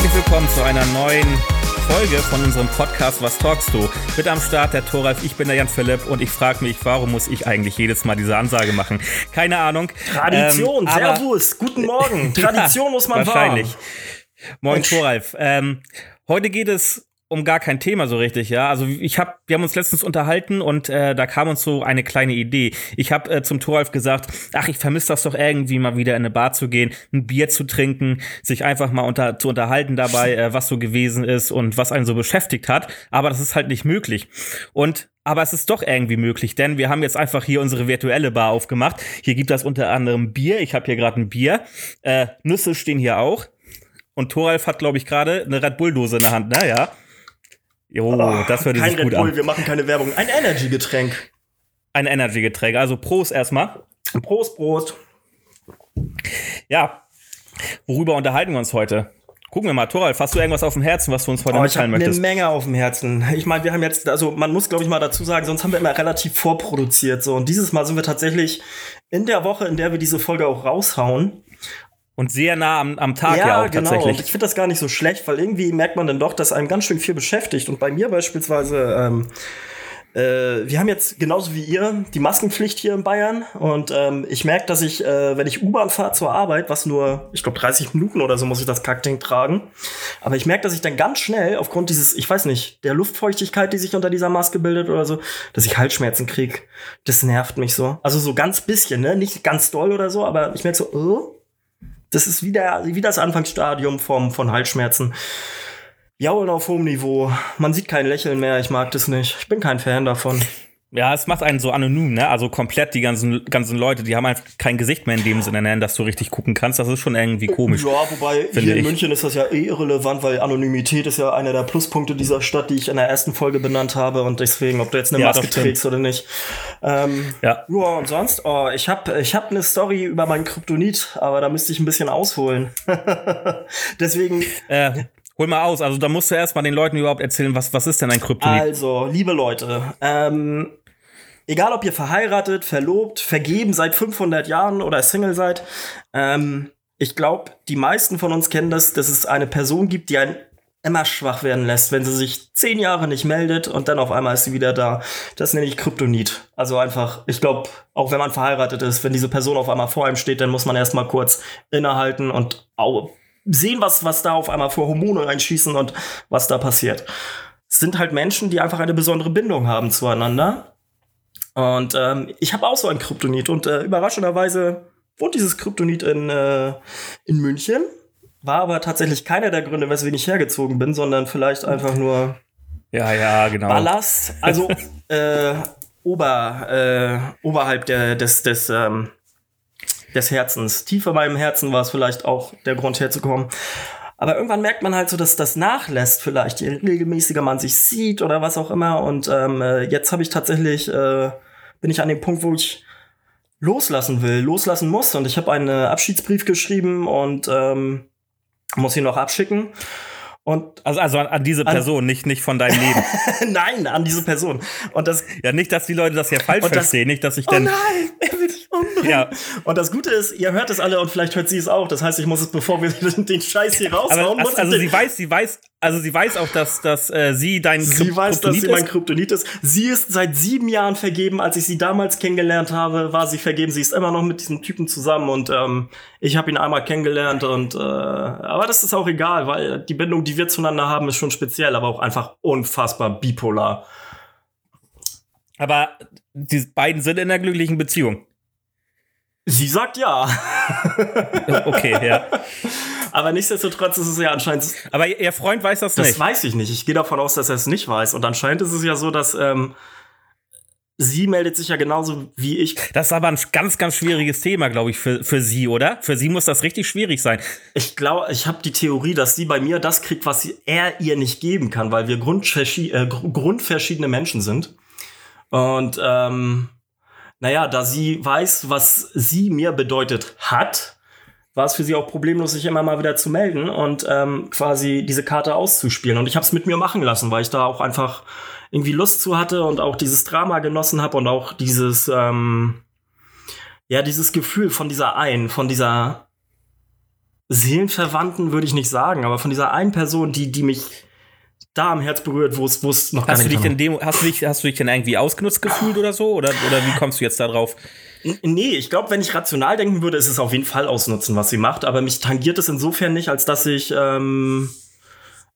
Herzlich willkommen zu einer neuen Folge von unserem Podcast Was talkst du? Mit am Start der Thoralf, ich bin der Jan Philipp und ich frage mich, warum muss ich eigentlich jedes Mal diese Ansage machen? Keine Ahnung. Tradition, ähm, Servus, guten Morgen. Tradition muss man wahrscheinlich. Wahren. Moin Thoralf. Ähm, heute geht es um gar kein Thema so richtig, ja. Also ich habe, wir haben uns letztens unterhalten und äh, da kam uns so eine kleine Idee. Ich habe äh, zum Thoralf gesagt, ach, ich vermisse das doch irgendwie mal wieder in eine Bar zu gehen, ein Bier zu trinken, sich einfach mal unter, zu unterhalten dabei, äh, was so gewesen ist und was einen so beschäftigt hat. Aber das ist halt nicht möglich. Und aber es ist doch irgendwie möglich, denn wir haben jetzt einfach hier unsere virtuelle Bar aufgemacht. Hier gibt es unter anderem Bier. Ich habe hier gerade ein Bier. Äh, Nüsse stehen hier auch. Und Thoralf hat, glaube ich, gerade eine Red Bull-Dose in der Hand, ne? Jo, oh, das hört sich gut Bull, an. Wir machen keine Werbung. Ein Energy-Getränk. Ein Energy-Getränk. Also Prost erstmal. Prost, Prost. Ja, worüber unterhalten wir uns heute? Gucken wir mal, Thoralf, hast du irgendwas auf dem Herzen, was du uns heute oh, mitteilen möchtest? Ich habe eine Menge auf dem Herzen. Ich meine, wir haben jetzt, also man muss, glaube ich, mal dazu sagen, sonst haben wir immer relativ vorproduziert. So. Und dieses Mal sind wir tatsächlich in der Woche, in der wir diese Folge auch raushauen, und sehr nah am, am Tag ja, ja auch genau. tatsächlich. Und ich finde das gar nicht so schlecht, weil irgendwie merkt man dann doch, dass einem ganz schön viel beschäftigt. Und bei mir beispielsweise, ähm, äh, wir haben jetzt genauso wie ihr die Maskenpflicht hier in Bayern. Und ähm, ich merke, dass ich, äh, wenn ich U-Bahn fahre zur Arbeit, was nur, ich glaube, 30 Minuten oder so muss ich das Kackding tragen. Aber ich merke, dass ich dann ganz schnell aufgrund dieses, ich weiß nicht, der Luftfeuchtigkeit, die sich unter dieser Maske bildet oder so, dass ich Halsschmerzen krieg. Das nervt mich so. Also so ganz bisschen, ne? Nicht ganz doll oder so, aber ich merke so, oh, das ist wie, der, wie das Anfangsstadium vom, von Halsschmerzen. Jaulen auf hohem Niveau. Man sieht kein Lächeln mehr. Ich mag das nicht. Ich bin kein Fan davon. Ja, es macht einen so anonym, ne? Also komplett die ganzen, ganzen Leute, die haben einfach kein Gesicht mehr in dem Sinne, ne? dass du richtig gucken kannst. Das ist schon irgendwie komisch. Ja, wobei hier in München ist das ja eh irrelevant, weil Anonymität ist ja einer der Pluspunkte dieser Stadt, die ich in der ersten Folge benannt habe. Und deswegen, ob du jetzt eine ja, Maske trägst oder nicht. Ähm, ja. Ja, und sonst, oh, ich habe ich hab eine Story über meinen Kryptonit, aber da müsste ich ein bisschen ausholen. deswegen. Äh, Hol mal aus, also da musst du erstmal den Leuten überhaupt erzählen, was, was ist denn ein Kryptonit? Also, liebe Leute, ähm, egal ob ihr verheiratet, verlobt, vergeben seit 500 Jahren oder Single seid, ähm, ich glaube, die meisten von uns kennen das, dass es eine Person gibt, die einen immer schwach werden lässt, wenn sie sich zehn Jahre nicht meldet und dann auf einmal ist sie wieder da. Das nenne ich Kryptonit. Also einfach, ich glaube, auch wenn man verheiratet ist, wenn diese Person auf einmal vor einem steht, dann muss man erstmal kurz innehalten und sehen, was, was da auf einmal vor Hormone einschießen und was da passiert. Es sind halt Menschen, die einfach eine besondere Bindung haben zueinander. Und ähm, ich habe auch so ein Kryptonit und äh, überraschenderweise wohnt dieses Kryptonit in, äh, in München. War aber tatsächlich keiner der Gründe, weswegen ich hergezogen bin, sondern vielleicht einfach nur ja, ja, genau. Ballast. Also äh, ober, äh, oberhalb der, des, des ähm, des Herzens. Tiefer bei meinem Herzen war es vielleicht auch der Grund herzukommen. Aber irgendwann merkt man halt so, dass das nachlässt, vielleicht, je regelmäßiger man sich sieht oder was auch immer. Und ähm, äh, jetzt habe ich tatsächlich, äh, bin ich an dem Punkt, wo ich loslassen will, loslassen muss. Und ich habe einen Abschiedsbrief geschrieben und ähm, muss ihn noch abschicken. Und also, also an, diese Person, an, nicht, nicht von deinem Leben. nein, an diese Person. Und das. Ja, nicht, dass die Leute das ja falsch verstehen, nicht, dass ich oh dann. Nein, Ja. Und das Gute ist, ihr hört es alle und vielleicht hört sie es auch. Das heißt, ich muss es, bevor wir den Scheiß hier raushauen, Aber, also, also sie weiß, sie weiß, also sie weiß auch, dass, dass äh, sie dein Sie weiß, dass sie mein Kryptonit ist. Sie ist seit sieben Jahren vergeben. Als ich sie damals kennengelernt habe, war sie vergeben. Sie ist immer noch mit diesem Typen zusammen und ähm, ich habe ihn einmal kennengelernt und äh, aber das ist auch egal, weil die Bindung, die wir zueinander haben, ist schon speziell, aber auch einfach unfassbar bipolar. Aber die beiden sind in einer glücklichen Beziehung. Sie sagt ja. okay, ja. Aber nichtsdestotrotz ist es ja anscheinend. Aber ihr Freund weiß das, das nicht. Das weiß ich nicht. Ich gehe davon aus, dass er es nicht weiß. Und anscheinend ist es ja so, dass ähm, sie meldet sich ja genauso wie ich. Das ist aber ein ganz, ganz schwieriges Thema, glaube ich, für, für sie, oder? Für sie muss das richtig schwierig sein. Ich glaube, ich habe die Theorie, dass sie bei mir das kriegt, was er ihr nicht geben kann, weil wir grundverschi äh, grundverschiedene Menschen sind. Und ähm, naja, da sie weiß, was sie mir bedeutet hat, war es für sie auch problemlos, sich immer mal wieder zu melden und ähm, quasi diese Karte auszuspielen. Und ich habe es mit mir machen lassen, weil ich da auch einfach irgendwie Lust zu hatte und auch dieses Drama genossen habe und auch dieses, ähm, ja, dieses Gefühl von dieser einen, von dieser Seelenverwandten würde ich nicht sagen, aber von dieser einen Person, die, die mich da am Herz berührt, wo es, wo es noch hast du dich denn dem, hast du dich, hast du dich denn irgendwie ausgenutzt gefühlt oder so? Oder, oder wie kommst du jetzt da drauf? Nee, ich glaube, wenn ich rational denken würde, ist es auf jeden Fall ausnutzen, was sie macht. Aber mich tangiert es insofern nicht, als dass ich ähm,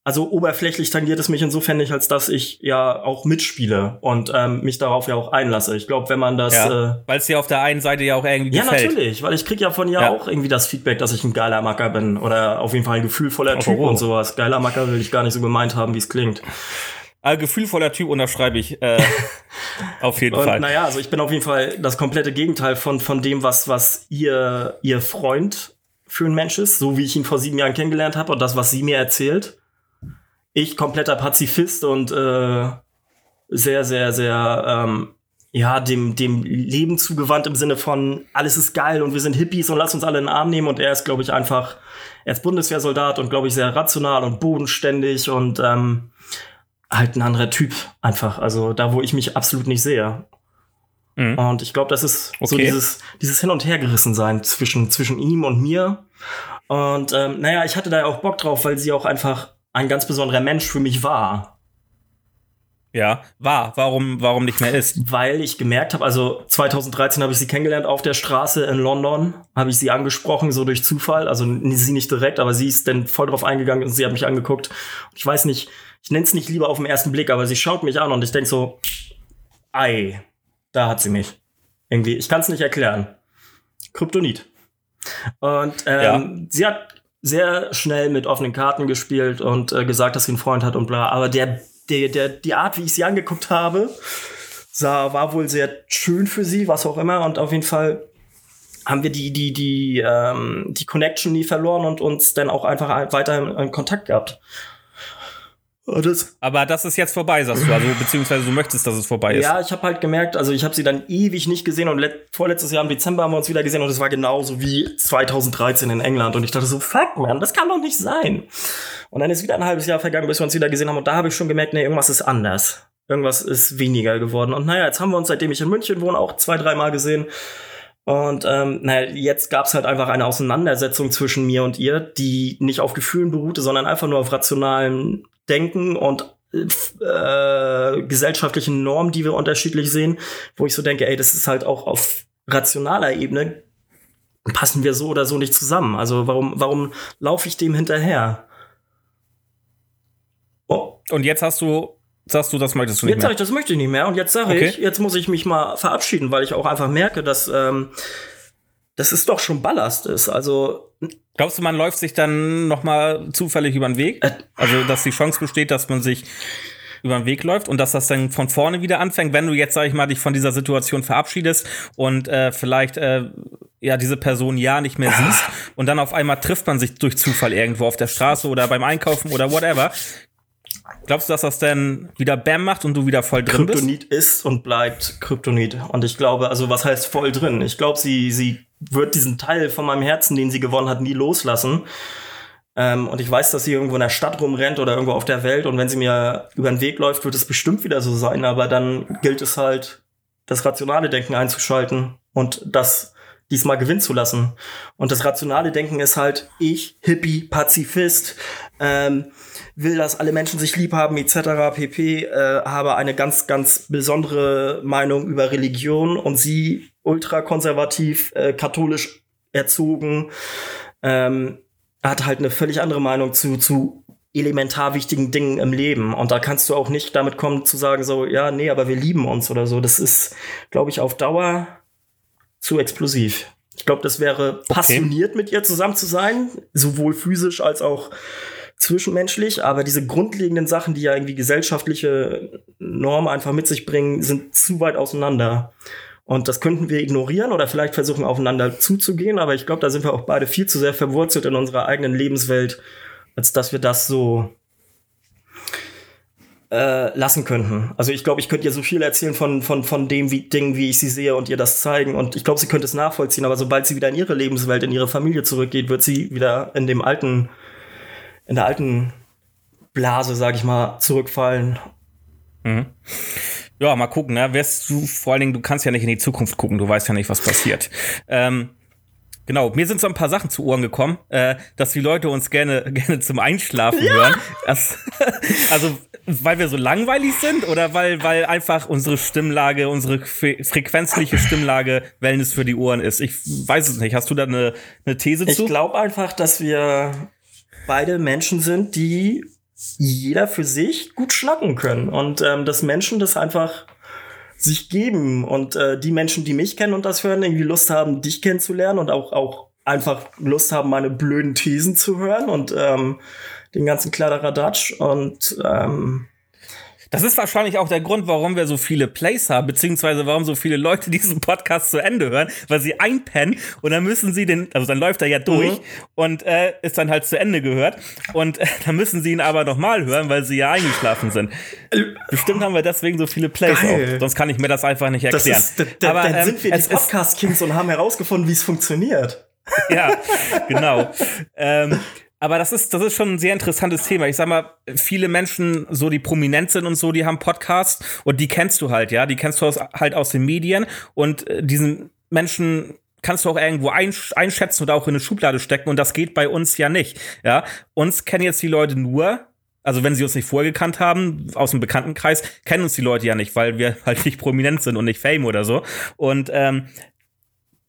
also oberflächlich tangiert es mich insofern nicht, als dass ich ja auch mitspiele und ähm, mich darauf ja auch einlasse. Ich glaube, wenn man das. Ja, äh, weil es dir auf der einen Seite ja auch irgendwie ja, gefällt. Ja, natürlich, weil ich krieg ja von ihr ja. auch irgendwie das Feedback, dass ich ein geiler Macker bin oder auf jeden Fall ein gefühlvoller Typ oh, oh. und sowas. Geiler Macker will ich gar nicht so gemeint haben, wie es klingt. Ein gefühlvoller Typ unterschreibe ich äh, auf jeden und, Fall. Naja, also ich bin auf jeden Fall das komplette Gegenteil von, von dem, was, was ihr, ihr Freund für ein Mensch ist, so wie ich ihn vor sieben Jahren kennengelernt habe und das, was sie mir erzählt ich kompletter Pazifist und äh, sehr, sehr, sehr, ähm, ja, dem, dem Leben zugewandt im Sinne von, alles ist geil und wir sind Hippies und lass uns alle in den Arm nehmen. Und er ist, glaube ich, einfach, er ist Bundeswehrsoldat und, glaube ich, sehr rational und bodenständig und ähm, halt ein anderer Typ einfach. Also da, wo ich mich absolut nicht sehe. Mhm. Und ich glaube, das ist okay. so dieses, dieses Hin- und Hergerissen sein zwischen, zwischen ihm und mir. Und ähm, naja, ich hatte da auch Bock drauf, weil sie auch einfach ein ganz besonderer Mensch für mich war. Ja, war. Warum, warum nicht mehr ist? Weil ich gemerkt habe, also 2013 habe ich sie kennengelernt auf der Straße in London, habe ich sie angesprochen, so durch Zufall. Also sie nicht direkt, aber sie ist dann voll drauf eingegangen und sie hat mich angeguckt. Ich weiß nicht, ich nenne es nicht lieber auf den ersten Blick, aber sie schaut mich an und ich denke so, ei, da hat sie mich. Irgendwie, ich kann es nicht erklären. Kryptonit. Und ähm, ja. sie hat sehr schnell mit offenen Karten gespielt und äh, gesagt, dass sie einen Freund hat und bla. Aber der, der, der, die Art, wie ich sie angeguckt habe, sah, war wohl sehr schön für sie, was auch immer. Und auf jeden Fall haben wir die, die, die, ähm, die Connection nie verloren und uns dann auch einfach weiter in Kontakt gehabt. Das aber das ist jetzt vorbei, sagst du, also beziehungsweise du möchtest, dass es vorbei ist. Ja, ich habe halt gemerkt, also ich habe sie dann ewig nicht gesehen und vorletztes Jahr im Dezember haben wir uns wieder gesehen und es war genauso wie 2013 in England und ich dachte so, fuck man, das kann doch nicht sein. Und dann ist wieder ein halbes Jahr vergangen, bis wir uns wieder gesehen haben und da habe ich schon gemerkt, nee, irgendwas ist anders. Irgendwas ist weniger geworden. Und naja, jetzt haben wir uns, seitdem ich in München wohne, auch zwei, dreimal gesehen. Und ähm, naja, jetzt gab's halt einfach eine Auseinandersetzung zwischen mir und ihr, die nicht auf Gefühlen beruhte, sondern einfach nur auf rationalen Denken und äh, gesellschaftlichen Normen, die wir unterschiedlich sehen, wo ich so denke, ey, das ist halt auch auf rationaler Ebene passen wir so oder so nicht zusammen. Also warum, warum laufe ich dem hinterher? Oh. Und jetzt hast du, sagst du, das möchtest du nicht jetzt mehr? Jetzt sag ich, das möchte ich nicht mehr. Und jetzt sage okay. ich, jetzt muss ich mich mal verabschieden, weil ich auch einfach merke, dass ähm, das ist doch schon Ballast ist. Also Glaubst du, man läuft sich dann noch mal zufällig über den Weg? Äh. Also, dass die Chance besteht, dass man sich über den Weg läuft und dass das dann von vorne wieder anfängt, wenn du jetzt, sag ich mal, dich von dieser Situation verabschiedest und äh, vielleicht äh, ja diese Person ja nicht mehr siehst und dann auf einmal trifft man sich durch Zufall irgendwo auf der Straße oder beim Einkaufen oder whatever. Glaubst du, dass das dann wieder Bam macht und du wieder voll drin Kryptonit bist? Kryptonit ist und bleibt Kryptonit. Und ich glaube, also was heißt voll drin? Ich glaube, sie, sie wird diesen Teil von meinem Herzen, den sie gewonnen hat, nie loslassen. Ähm, und ich weiß, dass sie irgendwo in der Stadt rumrennt oder irgendwo auf der Welt. Und wenn sie mir über den Weg läuft, wird es bestimmt wieder so sein. Aber dann gilt es halt, das rationale Denken einzuschalten und das diesmal gewinnen zu lassen. Und das rationale Denken ist halt, ich, Hippie, Pazifist, ähm, will, dass alle Menschen sich lieb haben, etc. pp. Äh, habe eine ganz, ganz besondere Meinung über Religion und sie ultrakonservativ, äh, katholisch erzogen, ähm, hat halt eine völlig andere Meinung zu, zu elementar wichtigen Dingen im Leben. Und da kannst du auch nicht damit kommen zu sagen, so, ja, nee, aber wir lieben uns oder so. Das ist, glaube ich, auf Dauer zu explosiv. Ich glaube, das wäre okay. passioniert, mit ihr zusammen zu sein, sowohl physisch als auch zwischenmenschlich, aber diese grundlegenden Sachen, die ja irgendwie gesellschaftliche Normen einfach mit sich bringen, sind zu weit auseinander. Und das könnten wir ignorieren oder vielleicht versuchen, aufeinander zuzugehen, aber ich glaube, da sind wir auch beide viel zu sehr verwurzelt in unserer eigenen Lebenswelt, als dass wir das so äh, lassen könnten. Also ich glaube, ich könnte ihr so viel erzählen von, von, von dem wie, Dingen, wie ich sie sehe und ihr das zeigen. Und ich glaube, sie könnte es nachvollziehen, aber sobald sie wieder in ihre Lebenswelt, in ihre Familie zurückgeht, wird sie wieder in dem alten, in der alten Blase, sag ich mal, zurückfallen. Mhm. Ja, mal gucken, ne? Wirst du, vor allen Dingen, du kannst ja nicht in die Zukunft gucken, du weißt ja nicht, was passiert. Ähm, Genau, mir sind so ein paar Sachen zu Ohren gekommen, äh, dass die Leute uns gerne, gerne zum Einschlafen ja. hören. Das, also, weil wir so langweilig sind oder weil, weil einfach unsere Stimmlage, unsere frequenzliche Stimmlage Wellness für die Ohren ist? Ich weiß es nicht. Hast du da eine, eine These ich zu? Ich glaube einfach, dass wir beide Menschen sind, die jeder für sich gut schnacken können. Und ähm, dass Menschen das einfach sich geben. Und äh, die Menschen, die mich kennen und das hören, irgendwie Lust haben, dich kennenzulernen und auch, auch einfach Lust haben, meine blöden Thesen zu hören und ähm, den ganzen Kladderadatsch. Und ähm, das ist wahrscheinlich auch der Grund, warum wir so viele Plays haben, beziehungsweise warum so viele Leute diesen Podcast zu Ende hören, weil sie einpennen und dann müssen sie den, also dann läuft er ja durch mhm. und äh, ist dann halt zu Ende gehört und äh, dann müssen sie ihn aber nochmal hören, weil sie ja eingeschlafen sind. Bestimmt haben wir deswegen so viele Plays Geil. auch, sonst kann ich mir das einfach nicht erklären. Ist, aber dann ähm, sind wir die Podcast-Kings und haben herausgefunden, wie es funktioniert. ja, genau. ähm, aber das ist, das ist schon ein sehr interessantes Thema. Ich sag mal, viele Menschen, so die prominent sind und so, die haben Podcasts und die kennst du halt, ja. Die kennst du aus, halt aus den Medien und äh, diesen Menschen kannst du auch irgendwo einsch einschätzen oder auch in eine Schublade stecken und das geht bei uns ja nicht, ja. Uns kennen jetzt die Leute nur, also wenn sie uns nicht vorher gekannt haben, aus dem Bekanntenkreis, kennen uns die Leute ja nicht, weil wir halt nicht prominent sind und nicht Fame oder so. Und ähm,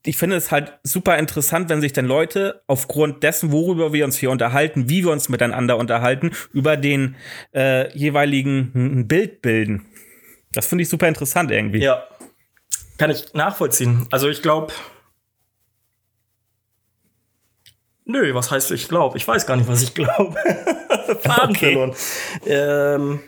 ich finde es halt super interessant, wenn sich dann Leute aufgrund dessen, worüber wir uns hier unterhalten, wie wir uns miteinander unterhalten, über den äh, jeweiligen Bild bilden. Das finde ich super interessant irgendwie. Ja, kann ich nachvollziehen. Also ich glaube, nö, was heißt ich glaube? Ich weiß gar nicht, was ich glaube. Faden okay. verloren. Ähm,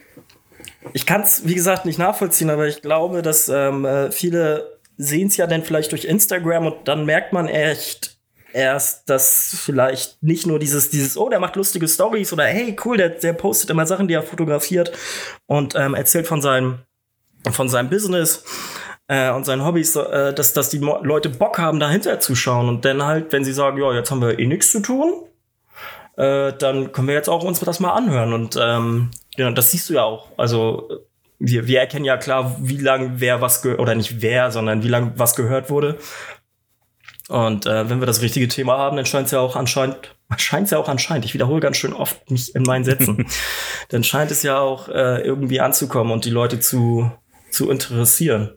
ich kann es, wie gesagt, nicht nachvollziehen, aber ich glaube, dass ähm, äh, viele sehen es ja dann vielleicht durch Instagram und dann merkt man echt erst, dass vielleicht nicht nur dieses, dieses, oh, der macht lustige Stories oder hey, cool, der, der postet immer Sachen, die er fotografiert und ähm, erzählt von seinem, von seinem Business äh, und seinen Hobbys, äh, dass, dass die Leute Bock haben, dahinter zu schauen und dann halt, wenn sie sagen, ja, jetzt haben wir eh nichts zu tun, äh, dann können wir jetzt auch uns das mal anhören und ähm, ja, das siehst du ja auch. Also wir, wir erkennen ja klar, wie lange wer was gehört, oder nicht wer, sondern wie lange was gehört wurde. Und äh, wenn wir das richtige Thema haben, dann scheint es ja auch anscheinend, scheint es ja auch anscheinend, ich wiederhole ganz schön oft mich in meinen Sätzen, dann scheint es ja auch äh, irgendwie anzukommen und die Leute zu, zu interessieren.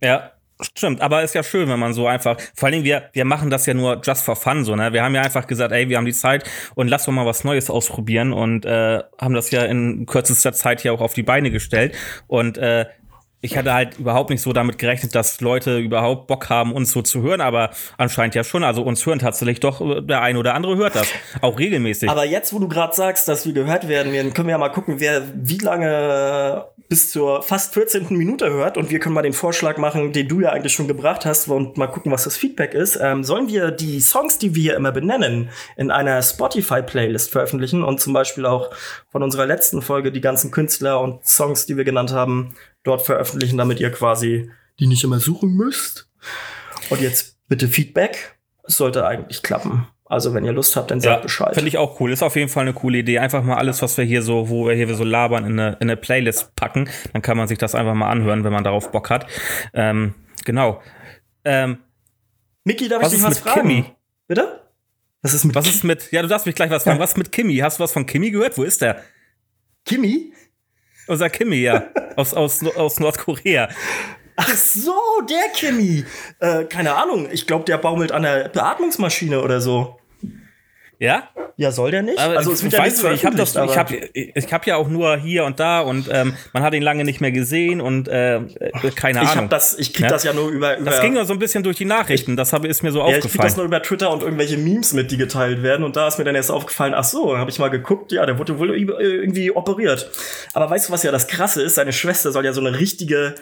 Ja, Stimmt, aber ist ja schön, wenn man so einfach, vor allen Dingen, wir, wir machen das ja nur just for fun, so, ne? Wir haben ja einfach gesagt, ey, wir haben die Zeit und lass doch mal was Neues ausprobieren und äh, haben das ja in kürzester Zeit hier auch auf die Beine gestellt. Und äh, ich hatte halt überhaupt nicht so damit gerechnet, dass Leute überhaupt Bock haben, uns so zu hören, aber anscheinend ja schon. Also uns hören tatsächlich doch, äh, der eine oder andere hört das. Auch regelmäßig. Aber jetzt, wo du gerade sagst, dass wir gehört werden, können wir ja mal gucken, wer wie lange bis zur fast 14. Minute hört. Und wir können mal den Vorschlag machen, den du ja eigentlich schon gebracht hast und mal gucken, was das Feedback ist. Ähm, sollen wir die Songs, die wir immer benennen, in einer Spotify-Playlist veröffentlichen und zum Beispiel auch von unserer letzten Folge die ganzen Künstler und Songs, die wir genannt haben, dort veröffentlichen, damit ihr quasi die nicht immer suchen müsst. Und jetzt bitte Feedback. Es sollte eigentlich klappen. Also wenn ihr Lust habt, dann sagt ja, Bescheid. Finde ich auch cool. Ist auf jeden Fall eine coole Idee. Einfach mal alles, was wir hier so, wo wir hier so labern, in eine, in eine Playlist packen. Dann kann man sich das einfach mal anhören, wenn man darauf Bock hat. Ähm, genau. Ähm, Micky, darf was ich dich was fragen? Kimi? Bitte? Was ist mit Was ist mit, ja, du darfst mich gleich was fragen. Was ist mit Kimi? Hast du was von Kimi gehört? Wo ist der? Kimi? Unser Kimi, ja. aus, aus, aus Nordkorea. Ach so, der Kimi. Äh, keine Ahnung. Ich glaube, der baumelt an der Beatmungsmaschine oder so. Ja? Ja, soll der nicht? Aber also es wird ja nicht ich habe das, ich habe, ich habe ja auch nur hier und da und ähm, man hat ihn lange nicht mehr gesehen und äh, keine ich Ahnung. Hab das, ich krieg ja? das ja nur über, über Das ging nur so ein bisschen durch die Nachrichten. Das habe ist mir so ja, aufgefallen. Ich krieg das nur über Twitter und irgendwelche Memes mit, die geteilt werden und da ist mir dann erst aufgefallen. Ach so, habe ich mal geguckt. Ja, der wurde wohl irgendwie operiert. Aber weißt du, was ja das Krasse ist? Seine Schwester soll ja so eine richtige,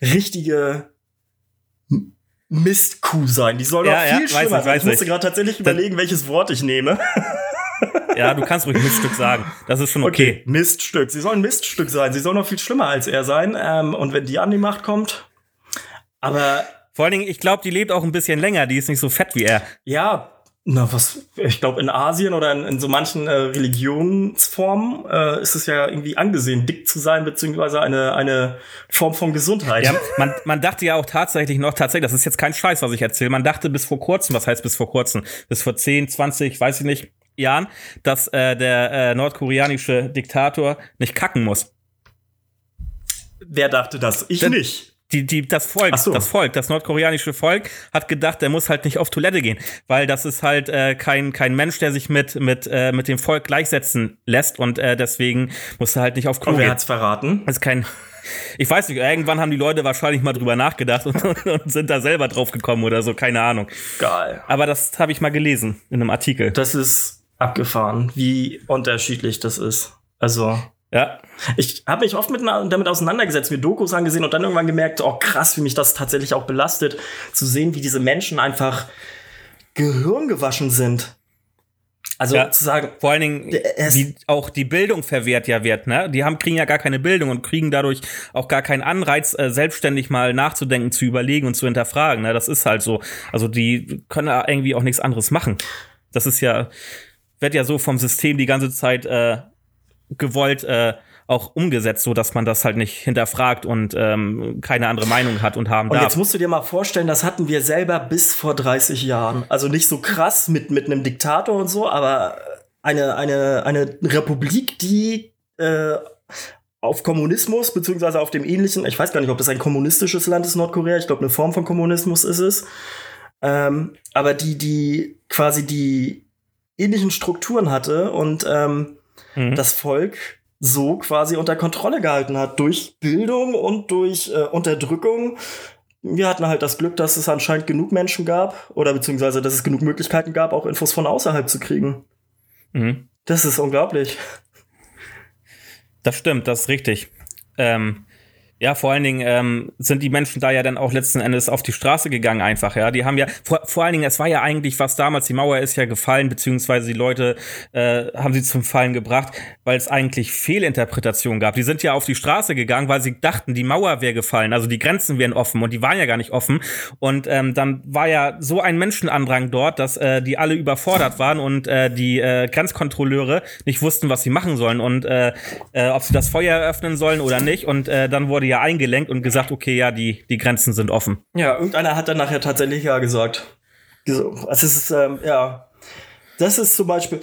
richtige Mistkuh sein. Die soll ja, noch viel ja, schlimmer sein. Ich, ich musste gerade tatsächlich überlegen, welches Wort ich nehme. ja, du kannst ruhig Miststück sagen. Das ist schon okay. okay. Miststück. Sie soll ein Miststück sein. Sie soll noch viel schlimmer als er sein. Ähm, und wenn die an die Macht kommt. Aber. Vor allen Dingen, ich glaube, die lebt auch ein bisschen länger. Die ist nicht so fett wie er. Ja, Na, was, ich glaube, in Asien oder in, in so manchen äh, Religionsformen äh, ist es ja irgendwie angesehen, dick zu sein, beziehungsweise eine, eine Form von Gesundheit. Ja, man, man dachte ja auch tatsächlich noch, tatsächlich, das ist jetzt kein Scheiß, was ich erzähle, man dachte bis vor kurzem, was heißt bis vor kurzem, bis vor 10, 20, weiß ich nicht, Jahren, dass äh, der äh, nordkoreanische Diktator nicht kacken muss. Wer dachte das? Ich Das- nicht. Die, die, das Volk, so. das Volk, das nordkoreanische Volk hat gedacht, er muss halt nicht auf Toilette gehen, weil das ist halt äh, kein, kein Mensch, der sich mit, mit, äh, mit dem Volk gleichsetzen lässt und äh, deswegen muss er halt nicht auf Klo Und wer gehen. hat's verraten? Das ist kein. Ich weiß nicht, irgendwann haben die Leute wahrscheinlich mal drüber nachgedacht und, und, und sind da selber drauf gekommen oder so, keine Ahnung. Geil. Aber das habe ich mal gelesen in einem Artikel. Das ist abgefahren, wie unterschiedlich das ist. Also, Ja. ich habe mich oft mit, damit auseinandergesetzt, mir Dokus angesehen und dann irgendwann gemerkt, oh krass, wie mich das tatsächlich auch belastet, zu sehen, wie diese Menschen einfach gehirngewaschen sind. Also Ja. zu sagen, Vor allen Dingen, die, auch die Bildung verwehrt ja wird, ne? Die haben, kriegen ja gar keine Bildung und kriegen dadurch auch gar keinen Anreiz, äh, selbstständig mal nachzudenken, zu überlegen und zu hinterfragen, ne? Das ist halt so. Also die können irgendwie auch nichts anderes machen. Das ist ja, wird ja so vom System die ganze Zeit äh, gewollt äh, auch umgesetzt, so dass man das halt nicht hinterfragt und ähm, keine andere Meinung hat und haben Und darf. jetzt musst du dir mal vorstellen, das hatten wir selber bis vor 30 Jahren. Also nicht so krass mit, mit einem Diktator und so, aber eine, eine, eine Republik, die äh, auf Kommunismus, beziehungsweise auf dem ähnlichen, ich weiß gar nicht, ob das ein kommunistisches Land ist, Nordkorea, ich glaube, eine Form von Kommunismus ist es. Ähm, aber die, die quasi die ähnlichen Strukturen hatte und ähm, Mhm. das Volk so quasi unter Kontrolle gehalten hat durch Bildung und durch äh, Unterdrückung. Wir hatten halt das Glück, dass es anscheinend genug Menschen gab oder beziehungsweise dass es genug Möglichkeiten gab, auch Infos von außerhalb zu kriegen. Mhm. Das ist unglaublich. Das stimmt, das ist richtig. Ähm, ja, vor allen Dingen ähm, sind die Menschen da ja dann auch letzten Endes auf die Straße gegangen einfach, ja. Die haben ja, vor, vor allen Dingen, es war ja eigentlich was damals, die Mauer ist ja gefallen, beziehungsweise die Leute äh, haben sie zum Fallen gebracht, weil es eigentlich Fehlinterpretationen gab. Die sind ja auf die Straße gegangen, weil sie dachten, die Mauer wäre gefallen, also die Grenzen wären offen und die waren ja gar nicht offen. Und ähm, dann war ja so ein Menschenandrang dort, dass äh, die alle überfordert waren und äh, die äh, Grenzkontrolleure nicht wussten, was sie machen sollen und äh, äh, ob sie das Feuer eröffnen sollen oder nicht. Und äh, dann wurde ja eingelenkt und gesagt, okay, ja, die, die Grenzen sind offen. Ja, irgendeiner hat dann nachher tatsächlich ja gesagt. So, Also es ist, ähm, ja. Das ist zum Beispiel,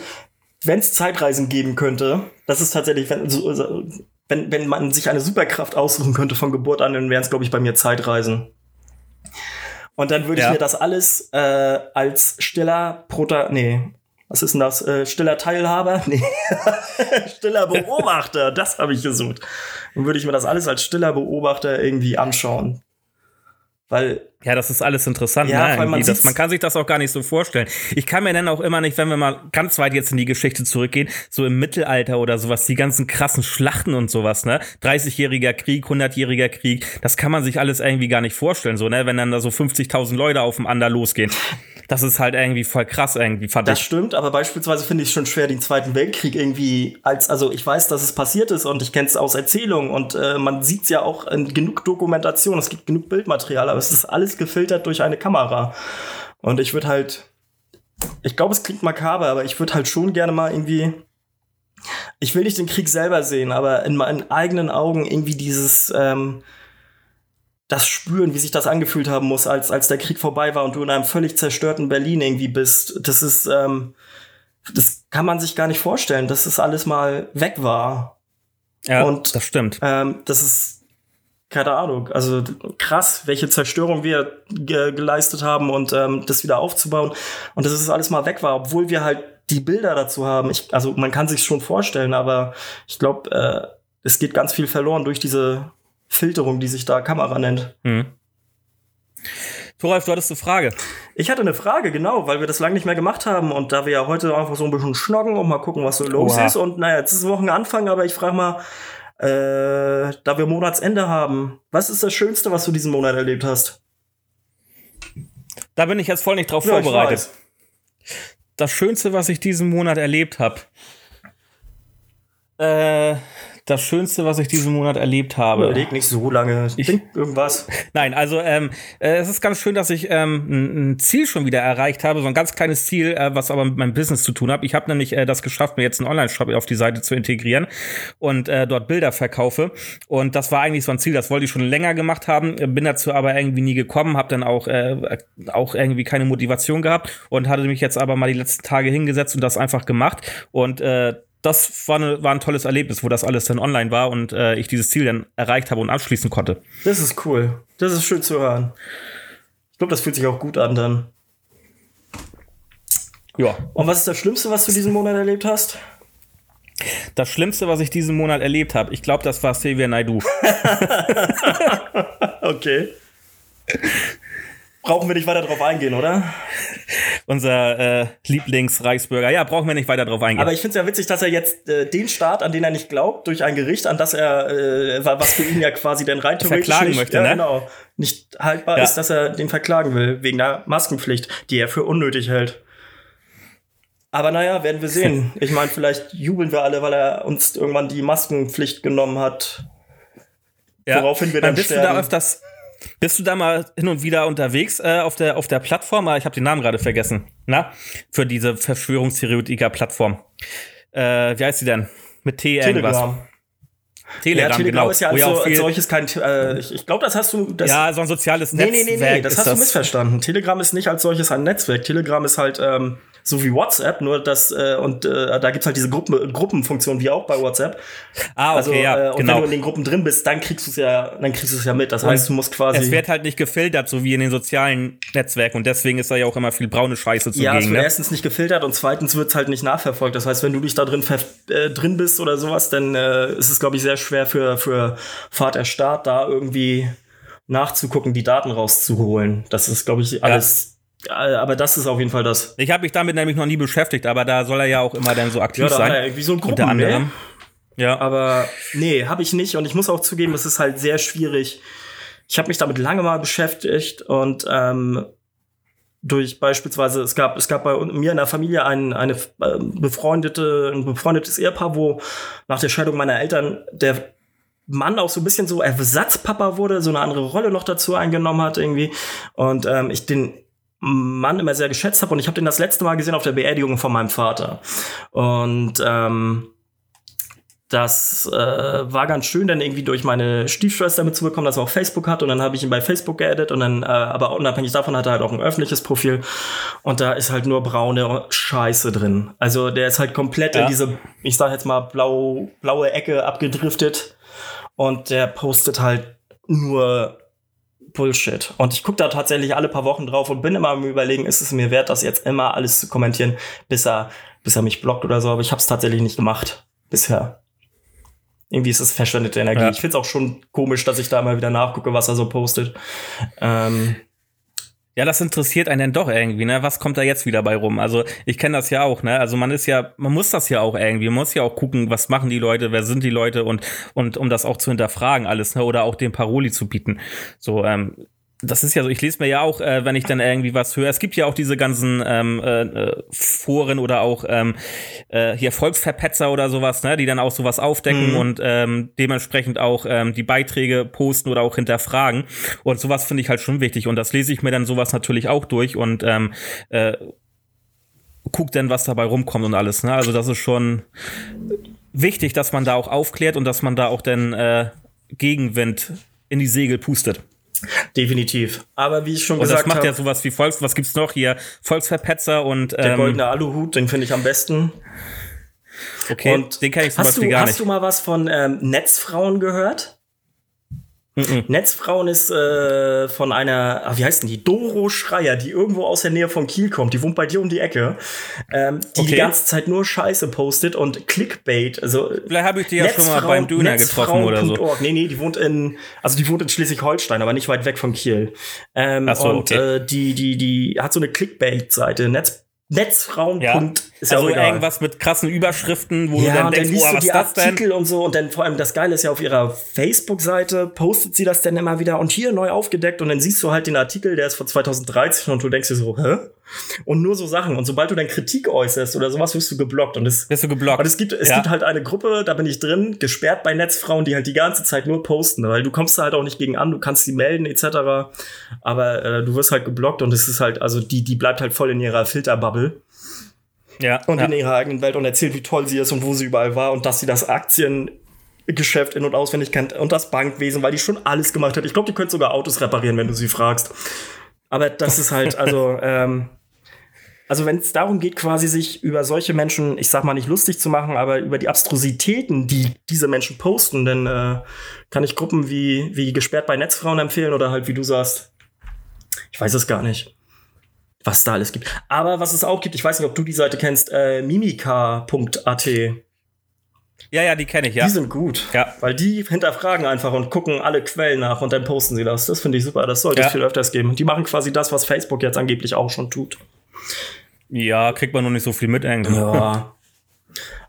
wenn es Zeitreisen geben könnte, das ist tatsächlich, wenn, wenn, wenn man sich eine Superkraft aussuchen könnte von Geburt an, dann wären es, glaube ich, bei mir Zeitreisen. Und dann würde Ja. ich mir das alles äh, als stiller Prota nee, was ist denn das? Äh, stiller Teilhaber? Nee. stiller Beobachter, das habe ich gesucht. Dann würde ich mir das alles als stiller Beobachter irgendwie anschauen. Weil Ja, das ist alles interessant. Ja, ne? man das, man kann sich das auch gar nicht so vorstellen. Ich kann mir dann auch immer nicht, wenn wir mal ganz weit jetzt in die Geschichte zurückgehen, so im Mittelalter oder sowas, die ganzen krassen Schlachten und sowas, ne? 30-jähriger Krieg, 100-jähriger Krieg, das kann man sich alles irgendwie gar nicht vorstellen, so, ne? Wenn dann da so 50.000 Leute aufeinander losgehen. Das ist halt irgendwie voll krass irgendwie, fand Das ich. stimmt, aber beispielsweise finde ich es schon schwer, den Zweiten Weltkrieg irgendwie als, also ich weiß, dass es passiert ist und ich kenne es aus Erzählungen und äh, man sieht es ja auch in genug Dokumentation, es gibt genug Bildmaterial, aber es ist alles gefiltert durch eine Kamera. Und ich würde halt, ich glaube, es klingt makaber, aber ich würde halt schon gerne mal irgendwie, ich will nicht den Krieg selber sehen, aber in meinen eigenen Augen irgendwie dieses, ähm, das spüren, wie sich das angefühlt haben muss, als, als der Krieg vorbei war und du in einem völlig zerstörten Berlin irgendwie bist. Das ist, ähm, das kann man sich gar nicht vorstellen, dass das alles mal weg war. Ja, und- das stimmt. Ähm, das ist, keine Ahnung, also krass, welche Zerstörung wir ge geleistet haben und ähm, das wieder aufzubauen. Und dass es alles mal weg war, obwohl wir halt die Bilder dazu haben. Ich, also man kann sich schon vorstellen, aber ich glaube, äh, es geht ganz viel verloren durch diese Filterung, die sich da Kamera nennt. Mhm. Thoralf, du hattest eine Frage. Ich hatte eine Frage, genau, weil wir das lange nicht mehr gemacht haben und da wir ja heute einfach so ein bisschen schnocken und mal gucken, was so los Oha. ist. Und naja, jetzt ist Wochenanfang, aber ich frage mal, äh, da wir Monatsende haben, was ist das Schönste, was du diesen Monat erlebt hast? Da bin ich jetzt voll nicht drauf Ja, vorbereitet. das Schönste, was ich diesen Monat erlebt habe. Äh, Das Schönste, was ich diesen Monat erlebt habe. Überleg nicht so lange. Ich denke irgendwas. Nein, also ähm, äh, es ist ganz schön, dass ich ähm, ein, ein Ziel schon wieder erreicht habe, so ein ganz kleines Ziel, äh, was aber mit meinem Business zu tun hat. Ich habe nämlich äh, das geschafft, mir jetzt einen Online-Shop auf die Seite zu integrieren und äh, dort Bilder verkaufe. Und das war eigentlich so ein Ziel, das wollte ich schon länger gemacht haben, bin dazu aber irgendwie nie gekommen, habe dann auch äh, auch irgendwie keine Motivation gehabt und hatte mich jetzt aber mal die letzten Tage hingesetzt und das einfach gemacht und äh, das war, eine, war ein tolles Erlebnis, wo das alles dann online war und äh, ich dieses Ziel dann erreicht habe und abschließen konnte. Das ist cool. Das ist schön zu hören. Ich glaube, das fühlt sich auch gut an dann. Ja. Und was ist das Schlimmste, was du diesen Monat erlebt hast? Das Schlimmste, was ich diesen Monat erlebt habe, ich glaube, das war Silvia Naidu. okay. Brauchen wir nicht weiter drauf eingehen, oder? Unser äh, Lieblingsreichsbürger. Ja, brauchen wir nicht weiter drauf eingehen. Aber ich finde es ja witzig, dass er jetzt äh, den Staat, an den er nicht glaubt, durch ein Gericht, an das er, äh, was für ihn ja quasi dann rein theoretisch verklagen nicht, möchte, ja, ne? genau, nicht haltbar Ja. ist, dass er den verklagen will, wegen der Maskenpflicht, die er für unnötig hält. Aber naja, werden wir sehen. Ich meine, vielleicht jubeln wir alle, weil er uns irgendwann die Maskenpflicht genommen hat. woraufhin wir dann bist du da öfters, bist du da mal hin und wieder unterwegs äh, auf der auf der Plattform? Ah, Ich habe den Namen gerade vergessen. Na, für diese Verschwörungstheoretiker-Plattform. Äh, wie heißt die denn? Mit T irgendwas. Telegram. Telegram, ja, Telegram genau. ist ja als, so, als solches kein. Äh, ich ich glaube, das hast du. Das, ja, so ein soziales nee, Netzwerk. nee, nee, nee, das ist hast du missverstanden. Telegram ist nicht als solches ein Netzwerk. Telegram ist halt ähm, so wie WhatsApp, nur das, äh, und äh, da gibt's halt diese Gruppen, Gruppenfunktion, wie auch bei WhatsApp. Ah, okay, Also, ja, äh, und wenn genau. du in den Gruppen drin bist, dann kriegst du es ja, dann kriegst du es ja mit. Das heißt, du musst quasi. Es wird halt nicht gefiltert, so wie in den sozialen Netzwerken. Und deswegen ist da ja auch immer viel braune Scheiße ja, es wird Ne? erstens nicht gefiltert und zweitens wird's halt nicht nachverfolgt. Das heißt, wenn du dich da drin, äh, drin bist oder sowas, dann äh, ist es, glaube ich, sehr schwer für, für Vater Staat da irgendwie nachzugucken, die Daten rauszuholen. Das ist, glaube ich, alles. Ja, aber das ist auf jeden Fall das. Ich habe mich damit nämlich noch nie beschäftigt, aber da soll er ja auch immer dann so aktiv Ja, da sein. er irgendwie so ein unter Gruppen, anderem. ne? Ja. Aber nee, habe ich nicht. Und ich muss auch zugeben, es ist halt sehr schwierig. Ich habe mich damit lange mal beschäftigt und ähm, durch beispielsweise, es gab, es gab bei mir in der Familie ein, eine äh, befreundete, ein befreundetes Ehepaar, wo nach der Scheidung meiner Eltern der Mann auch so ein bisschen so Ersatzpapa wurde, so eine andere Rolle noch dazu eingenommen hat irgendwie. Und ähm, ich den Mann immer sehr geschätzt habe und ich habe den das letzte Mal gesehen auf der Beerdigung von meinem Vater. Und ähm, das äh, war ganz schön, dann irgendwie durch meine Stiefschwester mitzubekommen, dass er auch Facebook hat. Und dann habe ich ihn bei Facebook geaddet. Und dann, äh, aber unabhängig davon hat er halt auch ein öffentliches Profil. Und da ist halt nur braune Scheiße drin. Also der ist halt komplett Ja. in diese, ich sag jetzt mal, blau, blaue Ecke abgedriftet. Und der postet halt nur Bullshit. Und ich gucke da tatsächlich alle paar Wochen drauf und bin immer am überlegen, ist es mir wert, das jetzt immer alles zu kommentieren, bis er, bis er mich blockt oder so. Aber ich habe es tatsächlich nicht gemacht bisher. Irgendwie ist es verschwendete Energie. Ja. Ich finde es auch schon komisch, dass ich da mal wieder nachgucke, was er so postet. Ähm, Ja, das interessiert einen dann doch irgendwie, ne? Was kommt da jetzt wieder bei rum? Also, ich kenne das ja auch, ne? Also, man ist ja, man muss das ja auch irgendwie, man muss ja auch gucken, was machen die Leute, wer sind die Leute und, und um das auch zu hinterfragen alles, ne? Oder auch den Paroli zu bieten. So, ähm, das ist ja so, ich lese mir ja auch, äh, wenn ich dann irgendwie was höre, es gibt ja auch diese ganzen ähm, äh, Foren oder auch ähm, äh, hier Volksverpetzer oder sowas, ne, die dann auch sowas aufdecken Mhm. und ähm, dementsprechend auch ähm, die Beiträge posten oder auch hinterfragen. Und sowas finde ich halt schon wichtig. Und das lese ich mir dann sowas natürlich auch durch und ähm, äh, guck dann, was dabei rumkommt und alles. Ne? Also das ist schon wichtig, dass man da auch aufklärt und dass man da auch dann äh, Gegenwind in die Segel pustet. Definitiv. Aber wie ich schon Und das gesagt macht habe, ja sowas wie Volks, was gibt's noch hier? Volksverpetzer und der ähm, goldene Aluhut, den finde ich am besten. okay, Und den kenne ich zum hast Beispiel du, gar hast nicht. du mal was von ähm, Netzfrauen gehört? Mhm. Netzfrauen ist äh, von einer, ah, wie heißt denn die? Doro Schreier, die irgendwo aus der Nähe von Kiel kommt. Die wohnt bei dir um die Ecke. Ähm, die die Okay. ganze Zeit nur Scheiße postet und Clickbait. Also Vielleicht habe ich die ja schon mal beim Döner getroffen oder so. Netzfrauen.org. Nee, nee, die wohnt in, also die wohnt in Schleswig-Holstein, aber nicht weit weg von Kiel. Ähm, so, und okay. äh, die, die, die hat so eine Clickbait-Seite, Netz, Netzraum. Ja. Ist ja also auch egal. irgendwas mit krassen Überschriften, wo du Ja, dann und dann denkst, liest oh, du die ist das denn? Artikel und so und dann vor allem das Geile ist ja auf ihrer Facebook-Seite postet sie das dann immer wieder und hier neu aufgedeckt und dann siehst du halt den Artikel, der ist von 2013 und du denkst dir so, hä? Und nur so Sachen und sobald du dann Kritik äußerst oder sowas, wirst du geblockt und es Bist du geblockt? und es gibt, es Ja. gibt halt eine Gruppe, da bin ich drin, gesperrt bei Netzfrauen, die halt die ganze Zeit nur posten, weil du kommst da halt auch nicht gegen an, du kannst sie melden etc. Aber äh, du wirst halt geblockt und es ist halt, also die, die bleibt halt voll in ihrer Filterbubble ja, und ja. in ihrer eigenen Welt und erzählt, wie toll sie ist und wo sie überall war und dass sie das Aktiengeschäft in- und auswendig kennt und das Bankwesen, weil die schon alles gemacht hat. Ich glaube, die könnte sogar Autos reparieren, wenn du sie fragst. Aber das ist halt, also, ähm, also wenn es darum geht, quasi sich über solche Menschen, ich sag mal nicht lustig zu machen, aber über die Abstrusitäten, die diese Menschen posten, dann äh, kann ich Gruppen wie, wie gesperrt bei Netzfrauen empfehlen oder halt, wie du sagst, ich weiß es gar nicht, was da alles gibt. Aber was es auch gibt, ich weiß nicht, ob du die Seite kennst, äh, mimika.at. ja, ja, die kenne ich, ja. Die sind gut. Ja. Weil die hinterfragen einfach und gucken alle Quellen nach und dann posten sie das. Das finde ich super. Das sollte Ja. es viel öfters geben. Die machen quasi das, was Facebook jetzt angeblich auch schon tut. Ja, kriegt man noch nicht so viel mit irgendwie. Ja.